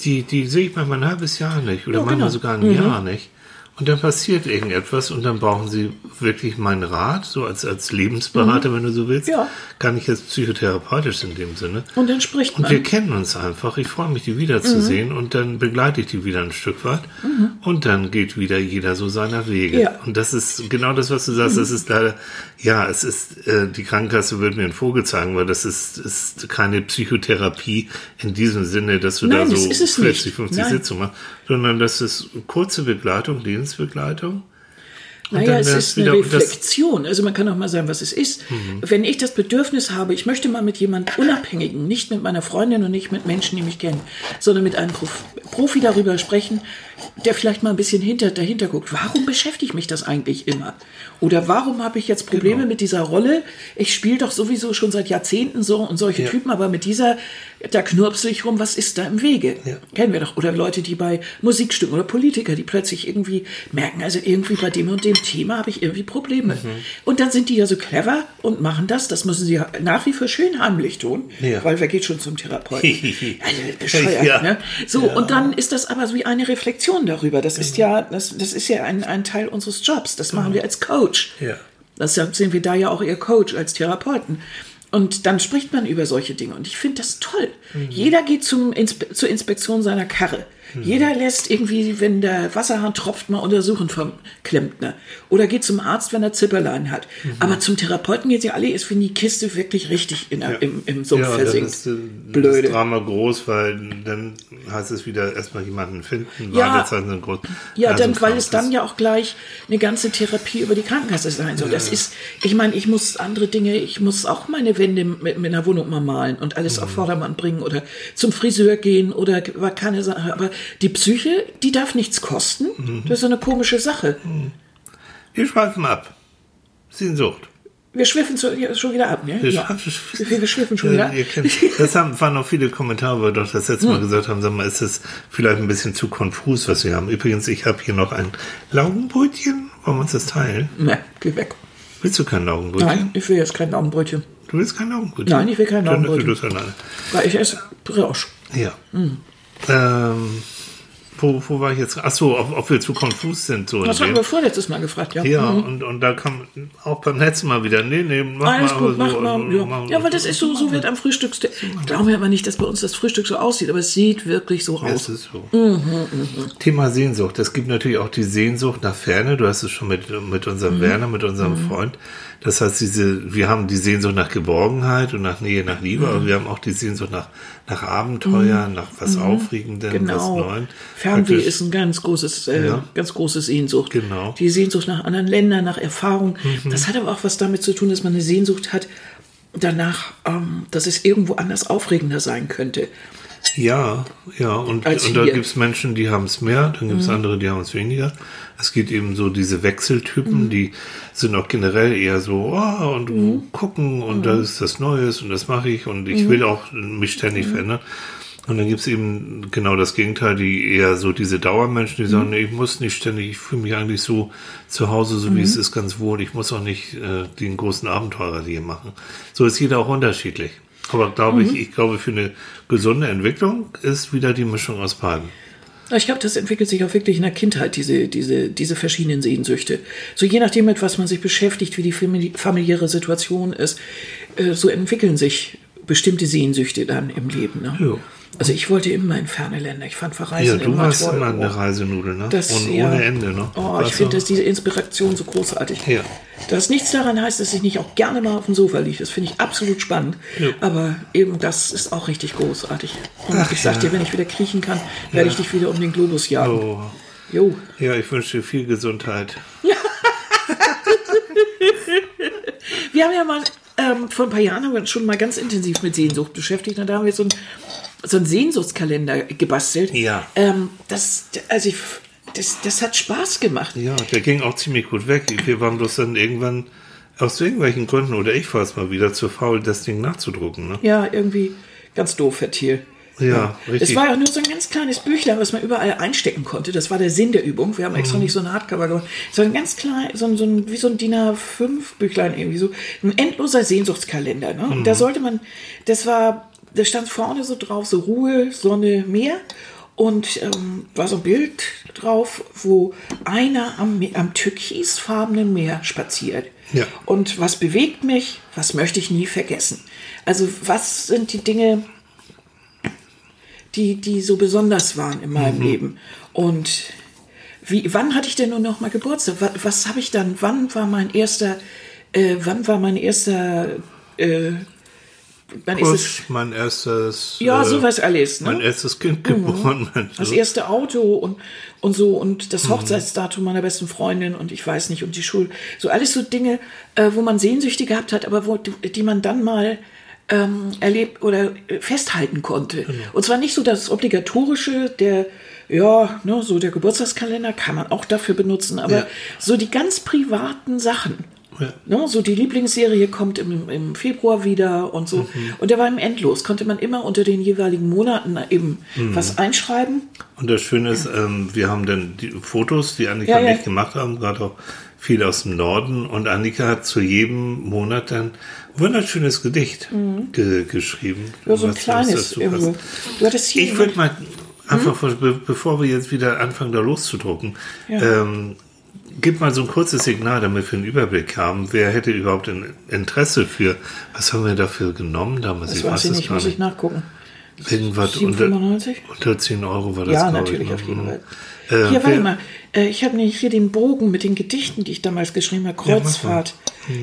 die, die sehe ich manchmal ein halbes Jahr nicht oder Ja, manchmal genau. sogar ein Jahr nicht. Und dann passiert irgendetwas und dann brauchen sie wirklich meinen Rat, so als, als Lebensberater, wenn du so willst. Mhm. Ja. Gar nicht jetzt psychotherapeutisch in dem Sinne. Und dann spricht Und man. wir kennen uns einfach. Ich freue mich, die wiederzusehen und dann begleite ich die wieder ein Stück weit. Und dann geht wieder jeder so seiner Wege. Ja. Und das ist genau das, was du sagst. Das ist leider, ja, es ist, äh, die Krankenkasse würde mir einen Vogel zeigen, weil das ist, ist keine Psychotherapie in diesem Sinne, dass du Nein, da so ist es 40, nicht. 50 Nein. Sitzungen machst, sondern das ist kurze Begleitung, Lebensbegleitung. Und Naja, es ist eine Mhm. Reflexion. Also man kann auch mal sagen, was es ist. Wenn ich das Bedürfnis habe, ich möchte mal mit jemand Unabhängigen, nicht mit meiner Freundin und nicht mit Menschen, die mich kennen, sondern mit einem Prof Profi darüber sprechen, der vielleicht mal ein bisschen hinter, dahinter guckt. Warum beschäftigt mich das eigentlich immer? Oder warum habe ich jetzt Probleme Genau. mit dieser Rolle? Ich spiele doch sowieso schon seit Jahrzehnten so und solche Ja. Typen, aber mit dieser, da knurpsel ich rum, was ist da im Wege? Ja. Kennen wir doch. Oder Leute, die bei Musikstücken oder Politiker, die plötzlich irgendwie merken, also irgendwie bei dem und dem Thema habe ich irgendwie Probleme. Mhm. Und dann sind die ja so clever und machen das. Das müssen sie ja nach wie vor schön heimlich tun, Ja. weil wer geht schon zum Therapeuten? (laughs) also, bescheuert, ne? So, und dann ist das aber wie eine Reflexion darüber. Das ist ja, das, das ist ja ein, ein Teil unseres Jobs. Das machen wir als Coach. Ja. Deshalb sind wir da ja auch ihr Coach als Therapeuten. Und dann spricht man über solche Dinge. Und ich finde das toll. Jeder geht zum Inspe zur Inspektion seiner Karre. Jeder lässt irgendwie, wenn der Wasserhahn tropft, mal untersuchen vom Klempner. Oder geht zum Arzt, wenn er Zipperlein hat. Aber zum Therapeuten geht ja alle erst, wenn die Kiste wirklich richtig in der, im, im Sumpf Ja, versinkt. ist äh, Blöde. das Drama groß, weil dann heißt es wieder erstmal jemanden finden, Ja. Sind groß. Ja, Also dann, weil es dann ja auch gleich eine ganze Therapie über die Krankenkasse sein soll. Das ist, ich meine, ich muss andere Dinge, ich muss auch meine Wände mit, mit einer Wohnung mal malen und alles Mhm. auf Vordermann bringen oder zum Friseur gehen oder war keine Sache. Aber die Psyche, die darf nichts kosten. Mhm. Das ist eine komische Sache. Wir schweifen ab. Sehnsucht. Wir schwiffen so, ja, schon wieder ab, ne? Wir Ja. Wir, wir schwiffen schon wieder. Kennt, das haben, waren noch viele Kommentare, wo wir doch das letzte Mal gesagt haben, sag mal, ist das vielleicht ein bisschen zu konfus, was wir haben. Übrigens, ich habe hier noch ein Laugenbrötchen. Wollen wir uns das teilen? Ne, geh weg. Willst du kein Laugenbrötchen? Nein, ich will jetzt kein Daumenbrötchen. Du willst kein Laugenbrötchen? Nein, ich will kein Dann Laugenbrötchen. isst du das alleine. Weil ich esse Brioche. Ja. Ähm, wo, wo war ich jetzt? Ach so, ob, ob wir zu konfus sind. So Das haben wir vorletztes Mal gefragt, ja. Ja, und, und da kam auch beim letzten Mal wieder, nee, nee, mach Alles mal gut, mach so. mal. Ja, mach- ja aber das ist so, so wird am Frühstücks. Ich glaube aber nicht, dass bei uns das Frühstück so aussieht, aber es sieht wirklich so Es aus. ist so. Thema Sehnsucht. Es gibt natürlich auch die Sehnsucht nach Ferne. Du hast es schon mit, mit unserem Werner, mit unserem Freund. Das heißt, diese, wir haben die Sehnsucht nach Geborgenheit und nach Nähe, nach Liebe, aber wir haben auch die Sehnsucht nach, nach Abenteuer, nach was Aufregendem, was Genau. Neuem. Fernweh Praktisch- ist ein ganz großes, äh, Ja. ganz große Sehnsucht. Genau. Mhm. Die Sehnsucht nach anderen Ländern, nach Erfahrung. Das hat aber auch was damit zu tun, dass man eine Sehnsucht hat danach, ähm, dass es irgendwo anders aufregender sein könnte. Ja, ja, und, und da gibt es Menschen, die haben es mehr, dann Mhm. gibt es andere, die haben es weniger. Es gibt eben so diese Wechseltypen, Mhm. die sind auch generell eher so, oh, und Mhm. gucken und da ist das Neues und das mache ich und ich will auch mich Mhm. ständig verändern. Und dann gibt es eben genau das Gegenteil, die eher so diese Dauermenschen, die Mhm. sagen, nee, ich muss nicht ständig, ich fühle mich eigentlich so zu Hause, so wie Mhm. es ist, ganz wohl. Ich muss auch nicht äh, den großen Abenteurer hier machen. So ist jeder auch unterschiedlich. Aber glaube Mhm. ich, ich glaube, für eine gesunde Entwicklung ist wieder die Mischung aus beiden. Ich glaube, das entwickelt sich auch wirklich in der Kindheit, diese, diese, diese verschiedenen Sehnsüchte. So je nachdem, mit was man sich beschäftigt, wie die famili- familiäre Situation ist, äh, so entwickeln sich bestimmte Sehnsüchte dann im Leben. Ne? Ja. Also ich wollte immer in ferne Länder. Ich fand Ja, Verreisen du immer warst toll. immer eine Reisenudel, ne? das, Und ja. ohne Ende, ne? Oh, ich finde du? das diese Inspiration so großartig. Ja. Dass nichts daran heißt, dass ich nicht auch gerne mal auf dem Sofa liege. Das finde ich absolut spannend. Ja. Aber eben das ist auch richtig großartig. Und Ach ich sag ja. dir, wenn ich wieder kriechen kann, werde ich dich wieder um den Globus jagen. Oh. Jo. Ja, ich wünsche dir viel Gesundheit. (laughs) Wir haben ja mal ähm, vor ein paar Jahren haben wir uns schon mal ganz intensiv mit Sehnsucht beschäftigt. Und da haben wir so einen so einen Sehnsuchtskalender gebastelt. Ja. Ähm, das, also ich, das, das hat Spaß gemacht. Ja, der ging auch ziemlich gut weg. Wir waren bloß dann irgendwann aus irgendwelchen Gründen, oder ich war es mal wieder zu faul, das Ding nachzudrucken, ne? Ja, irgendwie ganz doof, Herr Thiel. Ja, richtig. Es war ja nur so ein ganz kleines Büchlein, was man überall einstecken konnte. Das war der Sinn der Übung. Wir haben Mhm. extra nicht so ein Hardcover gemacht. Es war ein ganz klein, so ein, so ein, wie so ein DIN A5-Büchlein irgendwie so. Ein endloser Sehnsuchtskalender. Ne? Und da Mhm. sollte man, das war, da stand vorne so drauf, so Ruhe, Sonne, Meer. Und ähm, war so ein Bild drauf, wo einer am, am türkisfarbenen Meer spaziert. Ja. Und was bewegt mich? Was möchte ich nie vergessen? Also was sind die Dinge, die, die so besonders waren in meinem Leben. Und wie, wann hatte ich denn nur noch mal Geburtstag? Was, was habe ich dann, wann war mein erster, äh, wann war mein erster, äh, wann ist es, Kuss, mein erstes. ja, äh, sowas alles, ne? Mein erstes Kind geboren. Das erste Auto und, und so und das Hochzeitsdatum meiner besten Freundin und ich weiß nicht und die Schule. So alles so Dinge, äh, wo man Sehnsüchte gehabt hat, aber wo, die, man dann mal ähm, erlebt oder äh, festhalten konnte. Und zwar nicht so das Obligatorische, der, ja, ne, so der Geburtstagskalender kann man auch dafür benutzen, aber Ja. so die ganz privaten Sachen. Ja. Ne, so die Lieblingsserie kommt im, im Februar wieder und so. Und der war im Endlos. Konnte man immer unter den jeweiligen Monaten eben was einschreiben. Und das Schöne ist, ähm, wir haben dann die Fotos, die Annika Ja, und ja. ich gemacht haben, gerade auch viel aus dem Norden. Und Annika hat zu jedem Monat dann ein wunderschönes Gedicht ge geschrieben. Mhm. Ja, so ein kleines passt. Du hattest hier. Ich würde mal einfach, be bevor wir jetzt wieder anfangen, da loszudrucken, Ja. ähm, gib mal so ein kurzes Signal, damit wir einen Überblick haben. Wer hätte überhaupt ein Interesse für, was haben wir dafür genommen damals? das weiß ich nicht, muss ich nachgucken. Irgendwas unter, 7,95? unter 10 Euro war das, Ja, natürlich, ich, ne? auf jeden Fall. Äh, hier, warte mal. Äh, ich habe nämlich hier den Bogen mit den Gedichten, die ich damals geschrieben habe. Ja, mach Kreuzfahrt.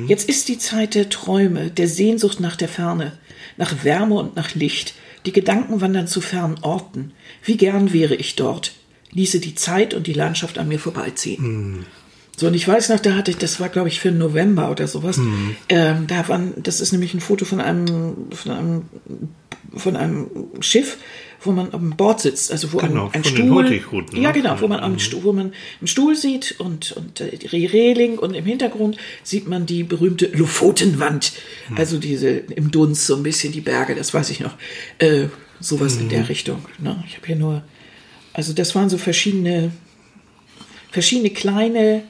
Jetzt ist die Zeit der Träume, der Sehnsucht nach der Ferne, nach Wärme und nach Licht. Die Gedanken wandern zu fernen Orten. Wie gern wäre ich dort, ließe die Zeit und die Landschaft an mir vorbeiziehen. So, und ich weiß noch, da hatte ich, das war, glaube ich, für November oder sowas. Ähm, da waren, das ist nämlich ein Foto von einem, von einem, von einem Schiff, wo man auf dem Bord sitzt, also wo Genau, ein, ein Stuhl, Hurtigruten, ja ne? genau, wo man einen Stuhl, wo man einen Stuhl sieht und und äh, die Reling und im Hintergrund sieht man die berühmte Lofotenwand, Hm. also diese im Dunst so ein bisschen die Berge, das weiß ich noch, äh, sowas in Mhm. der Richtung. Ne? Ich habe hier nur, also das waren so verschiedene, verschiedene kleine,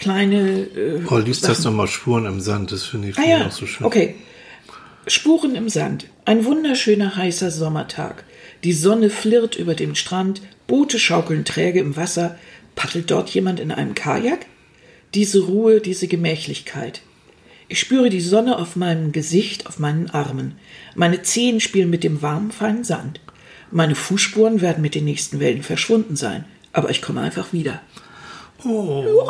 kleine äh, Oh, liest das nochmal Spuren im Sand, das finde ich, Ah ja, auch so schön. okay. Spuren im Sand. Ein wunderschöner heißer Sommertag. Die Sonne flirrt über dem Strand, Boote schaukeln träge im Wasser. Paddelt dort jemand in einem Kajak? Diese Ruhe, diese Gemächlichkeit. Ich spüre die Sonne auf meinem Gesicht, auf meinen Armen. Meine Zehen spielen mit dem warmen, feinen Sand. Meine Fußspuren werden mit den nächsten Wellen verschwunden sein. Aber ich komme einfach wieder. Oh,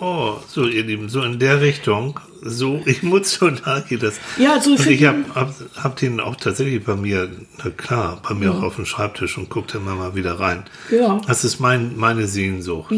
oh, so ihr Lieben, so in der Richtung so (laughs) emotional geht das. Ja, so und ich habe hab, hab den auch tatsächlich bei mir, na klar, bei mir auch auf dem Schreibtisch und guckt immer mal wieder rein. Ja. Das ist mein, meine Sehnsucht.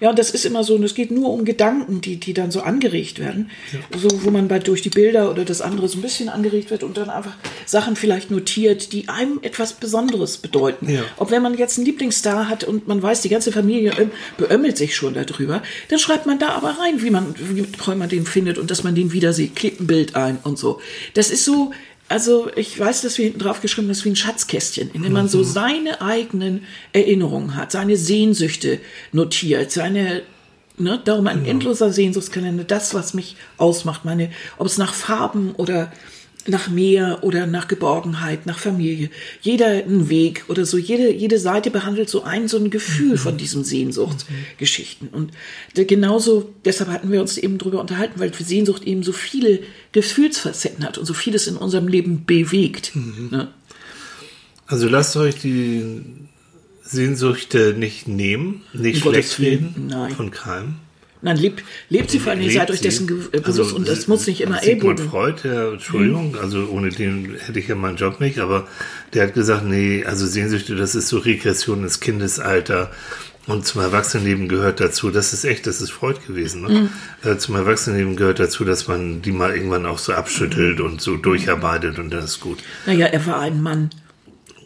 Ja, und das ist immer so, und es geht nur um Gedanken, die, die dann so angeregt werden. So, wo man bei, durch die Bilder oder das andere so ein bisschen angeregt wird und dann einfach Sachen vielleicht notiert, die einem etwas Besonderes bedeuten. Ja. Ob wenn man jetzt einen Lieblingsstar hat und man weiß, die ganze Familie ähm, beömmelt sich schon darüber, dann schreibt man da aber rein, wie man, wie toll man den findet und dass man den wieder sieht, klebt ein Bild ein und so. Das ist so, also ich weiß, dass wir hinten drauf geschrieben haben, das ist wie ein Schatzkästchen, in dem man so seine eigenen Erinnerungen hat, seine Sehnsüchte notiert, seine Ne, darum ein endloser Sehnsuchtskalender, das, was mich ausmacht, meine, ob es nach Farben oder nach Meer oder nach Geborgenheit, nach Familie, jeder ein Weg oder so, jede, jede Seite behandelt so ein, so ein Gefühl von diesen Sehnsuchtsgeschichten. Und genauso, deshalb hatten wir uns eben drüber unterhalten, weil Sehnsucht eben so viele Gefühlsfacetten hat und so vieles in unserem Leben bewegt. Ne? Also lasst euch die Sehnsüchte nicht nehmen, nicht Um schlecht reden nein. von keinem. Nein, lebt, lebt sie vor allem, ihr Lebt seid euch dessen äh, bewusst Also, und das muss nicht immer Sigmund Ellbogen. Freud, der, Entschuldigung, also ohne den hätte ich ja meinen Job nicht, aber der hat gesagt, nee, also Sehnsüchte, das ist so Regression ins Kindesalter und zum Erwachsenenleben gehört dazu, das ist echt, das ist Freud gewesen, ne? Äh, zum Erwachsenenleben gehört dazu, dass man die mal irgendwann auch so abschüttelt und so durcharbeitet und dann ist gut. Naja, er war ein Mann Also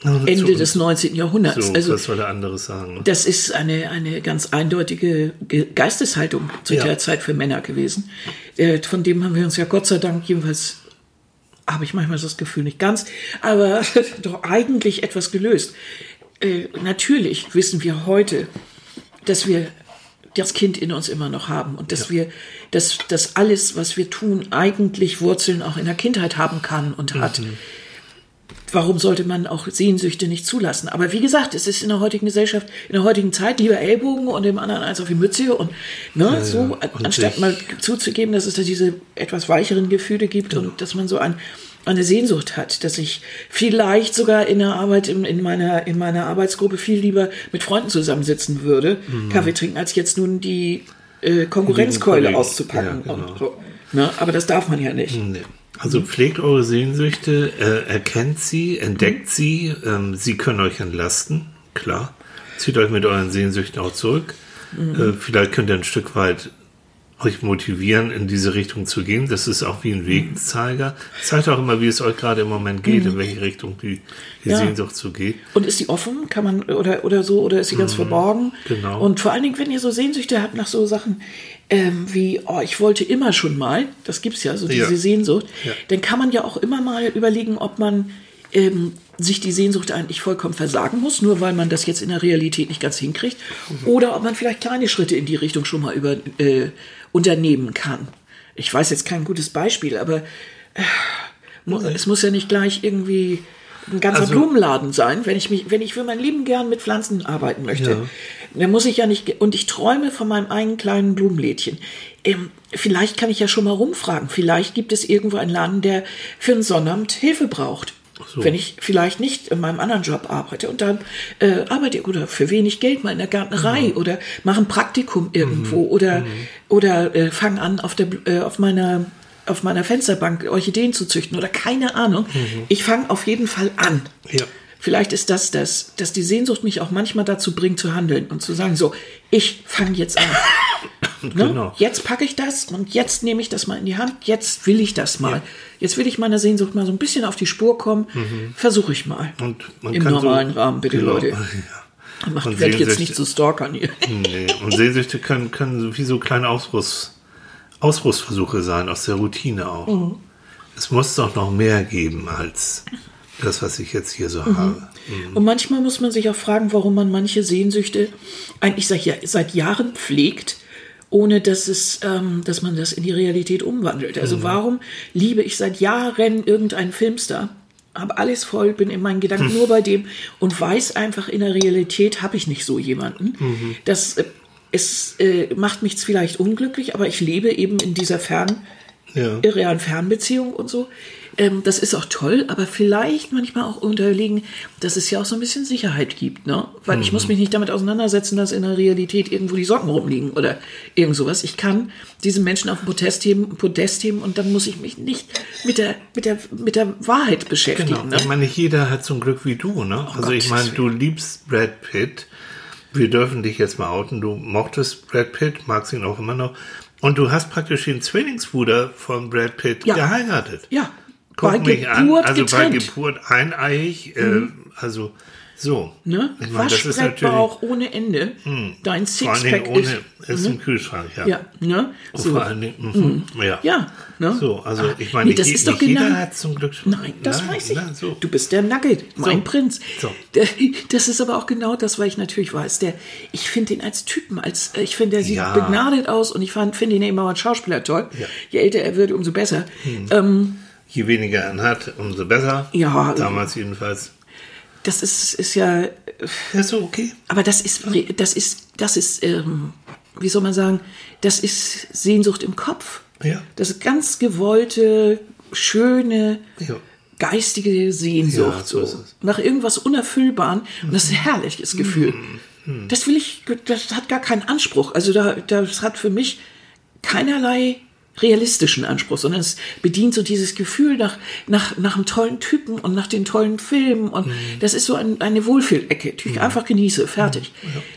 Ende des 19. Jahrhunderts. So, also was soll anderes sagen? Das ist eine, eine ganz eindeutige Ge- Geisteshaltung zu Ja. der Zeit für Männer gewesen. Äh, von dem haben wir uns ja Gott sei Dank jedenfalls, habe ich manchmal das Gefühl, nicht ganz, aber (laughs) doch eigentlich etwas gelöst. Äh, natürlich wissen wir heute, dass wir das Kind in uns immer noch haben und dass wir, dass, dass alles, was wir tun, eigentlich Wurzeln auch in der Kindheit haben kann und hat. Warum sollte man auch Sehnsüchte nicht zulassen? Aber wie gesagt, es ist in der heutigen Gesellschaft, in der heutigen Zeit lieber Ellbogen und dem anderen eins auf die Mütze und ne, so, und anstatt mal zuzugeben, dass es da diese etwas weicheren Gefühle gibt und dass man so ein, eine Sehnsucht hat, dass ich vielleicht sogar in der Arbeit, in, in, meiner, in meiner Arbeitsgruppe viel lieber mit Freunden zusammensitzen würde, Mhm. Kaffee trinken, als jetzt nun die äh, Konkurrenzkeule auszupacken. Ja, genau. und so. ne, aber das darf man ja nicht. Nee. Also pflegt eure Sehnsüchte, äh, erkennt sie, entdeckt sie, ähm, sie können euch entlasten, klar. Zieht euch mit euren Sehnsüchten auch zurück. Äh, vielleicht könnt ihr ein Stück weit euch motivieren, in diese Richtung zu gehen. Das ist auch wie ein Wegzeiger. Zeigt auch immer, wie es euch gerade im Moment geht, in welche Richtung die, die Ja. Sehnsucht so geht. Und ist die offen? Kann man oder oder so oder ist sie ganz verborgen? genau. Und vor allen Dingen, wenn ihr so Sehnsüchte habt nach so Sachen ähm, wie, oh, ich wollte immer schon mal, das gibt's ja, so diese Ja. Sehnsucht, Ja. dann kann man ja auch immer mal überlegen, ob man ähm, sich die Sehnsucht eigentlich vollkommen versagen muss, nur weil man das jetzt in der Realität nicht ganz hinkriegt, oder ob man vielleicht kleine Schritte in die Richtung schon mal über, äh, unternehmen kann. Ich weiß jetzt kein gutes Beispiel, aber äh, mu- es muss ja nicht gleich irgendwie ein ganzer Also- Blumenladen sein, wenn ich mich, wenn ich für mein Leben gern mit Pflanzen arbeiten möchte. Dann muss ich ja nicht, und ich träume von meinem eigenen kleinen Blumenlädchen. Ähm, vielleicht kann ich ja schon mal rumfragen. Vielleicht gibt es irgendwo einen Laden, der für einen Sonnabend Hilfe braucht. so. Wenn ich vielleicht nicht in meinem anderen Job arbeite und dann äh, arbeite oder für wenig Geld mal in der Gärtnerei Mhm. oder mache ein Praktikum irgendwo oder, oder äh, fange an auf, der, äh, auf meiner auf meiner Fensterbank Orchideen zu züchten oder keine Ahnung. Ich fange auf jeden Fall an. Ja. Vielleicht ist das das, dass die Sehnsucht mich auch manchmal dazu bringt zu handeln und zu sagen, so, ich fange jetzt an. (laughs) Ne? Genau. Jetzt packe ich das und jetzt nehme ich das mal in die Hand. Jetzt will ich das mal. Jetzt will ich meiner Sehnsucht mal so ein bisschen auf die Spur kommen. Versuche ich mal. Mhm. Und Im kann normalen so, Rahmen, bitte, genau, Leute. (laughs) Ja. Macht, werd jetzt nicht zu Stalkern hier. Nee, und Sehnsüchte können, können so wie so kleine Ausbruchs, Ausbruchsversuche sein, aus der Routine auch. Mhm. Es muss doch noch mehr geben als das, was ich jetzt hier so Mhm. habe. Und manchmal muss man sich auch fragen, warum man manche Sehnsüchte eigentlich seit, seit Jahren pflegt, ohne dass, es, ähm, dass man das in die Realität umwandelt. Also warum liebe ich seit Jahren irgendeinen Filmstar? Habe alles voll, bin in meinen Gedanken nur bei dem und weiß einfach, in der Realität habe ich nicht so jemanden. Das äh, es äh, macht mich vielleicht unglücklich, aber ich lebe eben in dieser fern, Ja. irrealen Fernbeziehung und so. ähm, das ist auch toll, aber vielleicht manchmal auch unterlegen, dass es ja auch so ein bisschen Sicherheit gibt, ne? Weil ich muss mich nicht damit auseinandersetzen, dass in der Realität irgendwo die Socken rumliegen oder irgend sowas. Ich kann diesen Menschen auf den Podest heben, Podest heben und dann muss ich mich nicht mit der, mit der, mit der Wahrheit beschäftigen. Genau. Ne? Ich meine, jeder hat so ein Glück wie du, ne? also ich Gottes meine, du liebst Brad Pitt. Wir dürfen dich jetzt mal outen. Du mochtest Brad Pitt, magst ihn auch immer noch. Und du hast praktisch den Zwillingsbruder von Brad Pitt Ja. geheiratet. Ja, Guck bei mich an, Geburt also bei getrennt. Mhm. Geburt eineiig, äh, also so. Ne? Ich meine, das ist natürlich Waschbrettbauch ohne Ende. Dein vor allen Sixpack Dingen ist. ohne, ist im Kühlschrank, ja. Ja, ne? Und So. Vor allen Dingen, mhm. ja. Ja, ne? So, also Ah, ich meine, nee, das nicht, ist doch nicht jeder genau- hat zum Glück Nein, das Nein, weiß ich. nein, so. Du bist der Nugget, mein So. Prinz. So. Das ist aber auch genau das, weil ich natürlich weiß, der, ich finde ihn als Typen, als, ich finde, der sieht Ja. begnadet aus und ich fand- finde ihn auch als Schauspieler toll. Ja. Je älter er wird, umso besser. Ähm, Je weniger er hat, umso besser. Ja. Damals jedenfalls. Das ist, ist ja, äh, Ja, so, okay. aber das ist, das ist, das ist, ähm, wie soll man sagen, das ist Sehnsucht im Kopf. Ja. Das ist ganz gewollte, schöne, Ja. geistige Sehnsucht. Ja, so so ist. Nach irgendwas Unerfüllbaren. Und das ist ein herrliches Gefühl. Mhm. Das will ich, das hat gar keinen Anspruch. Also da, das hat für mich keinerlei realistischen Anspruch, sondern es bedient so dieses Gefühl nach, nach, nach einem tollen Typen und nach den tollen Filmen. Und Mhm. das ist so ein, eine Wohlfühlecke, die ich einfach genieße. Fertig.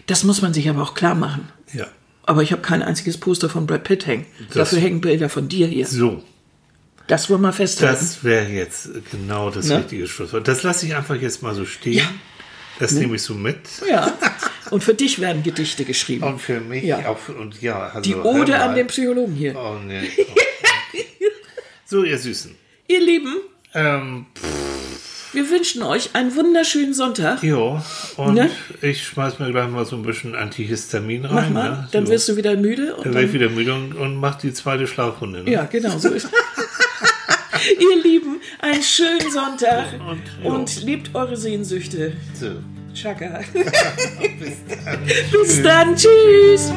Das muss man sich aber auch klar machen. Ja. Aber ich habe kein einziges Poster von Brad Pitt hängen. Das- Dafür hängen Bilder von dir hier. So. Das wollen wir festhalten. Das wäre jetzt genau das Ne? richtige Schlusswort. Das lasse ich einfach jetzt mal so stehen. Ja. Das nehme ich so mit. Ja. Und für dich werden Gedichte geschrieben. Und für mich Ja. auch. Und ja, also, Die Ode an den Psychologen hier. Oh, nee. (laughs) so, ihr Süßen. Ihr Lieben, Ähm, wir wünschen euch einen wunderschönen Sonntag. jo, und Ne? ich schmeiß mir gleich mal so ein bisschen Antihistamin rein. Mach mal, ne? dann so. wirst du wieder müde. Und Dann werde ich dann, wieder müde und, und mach die zweite Schlafrunde. Ne? ja, genau so ist (laughs) (laughs) Ihr Lieben, einen schönen Sonntag Und, und lebt eure Sehnsüchte. So. Chaka. (laughs) (laughs) Bis dann. Tschüss.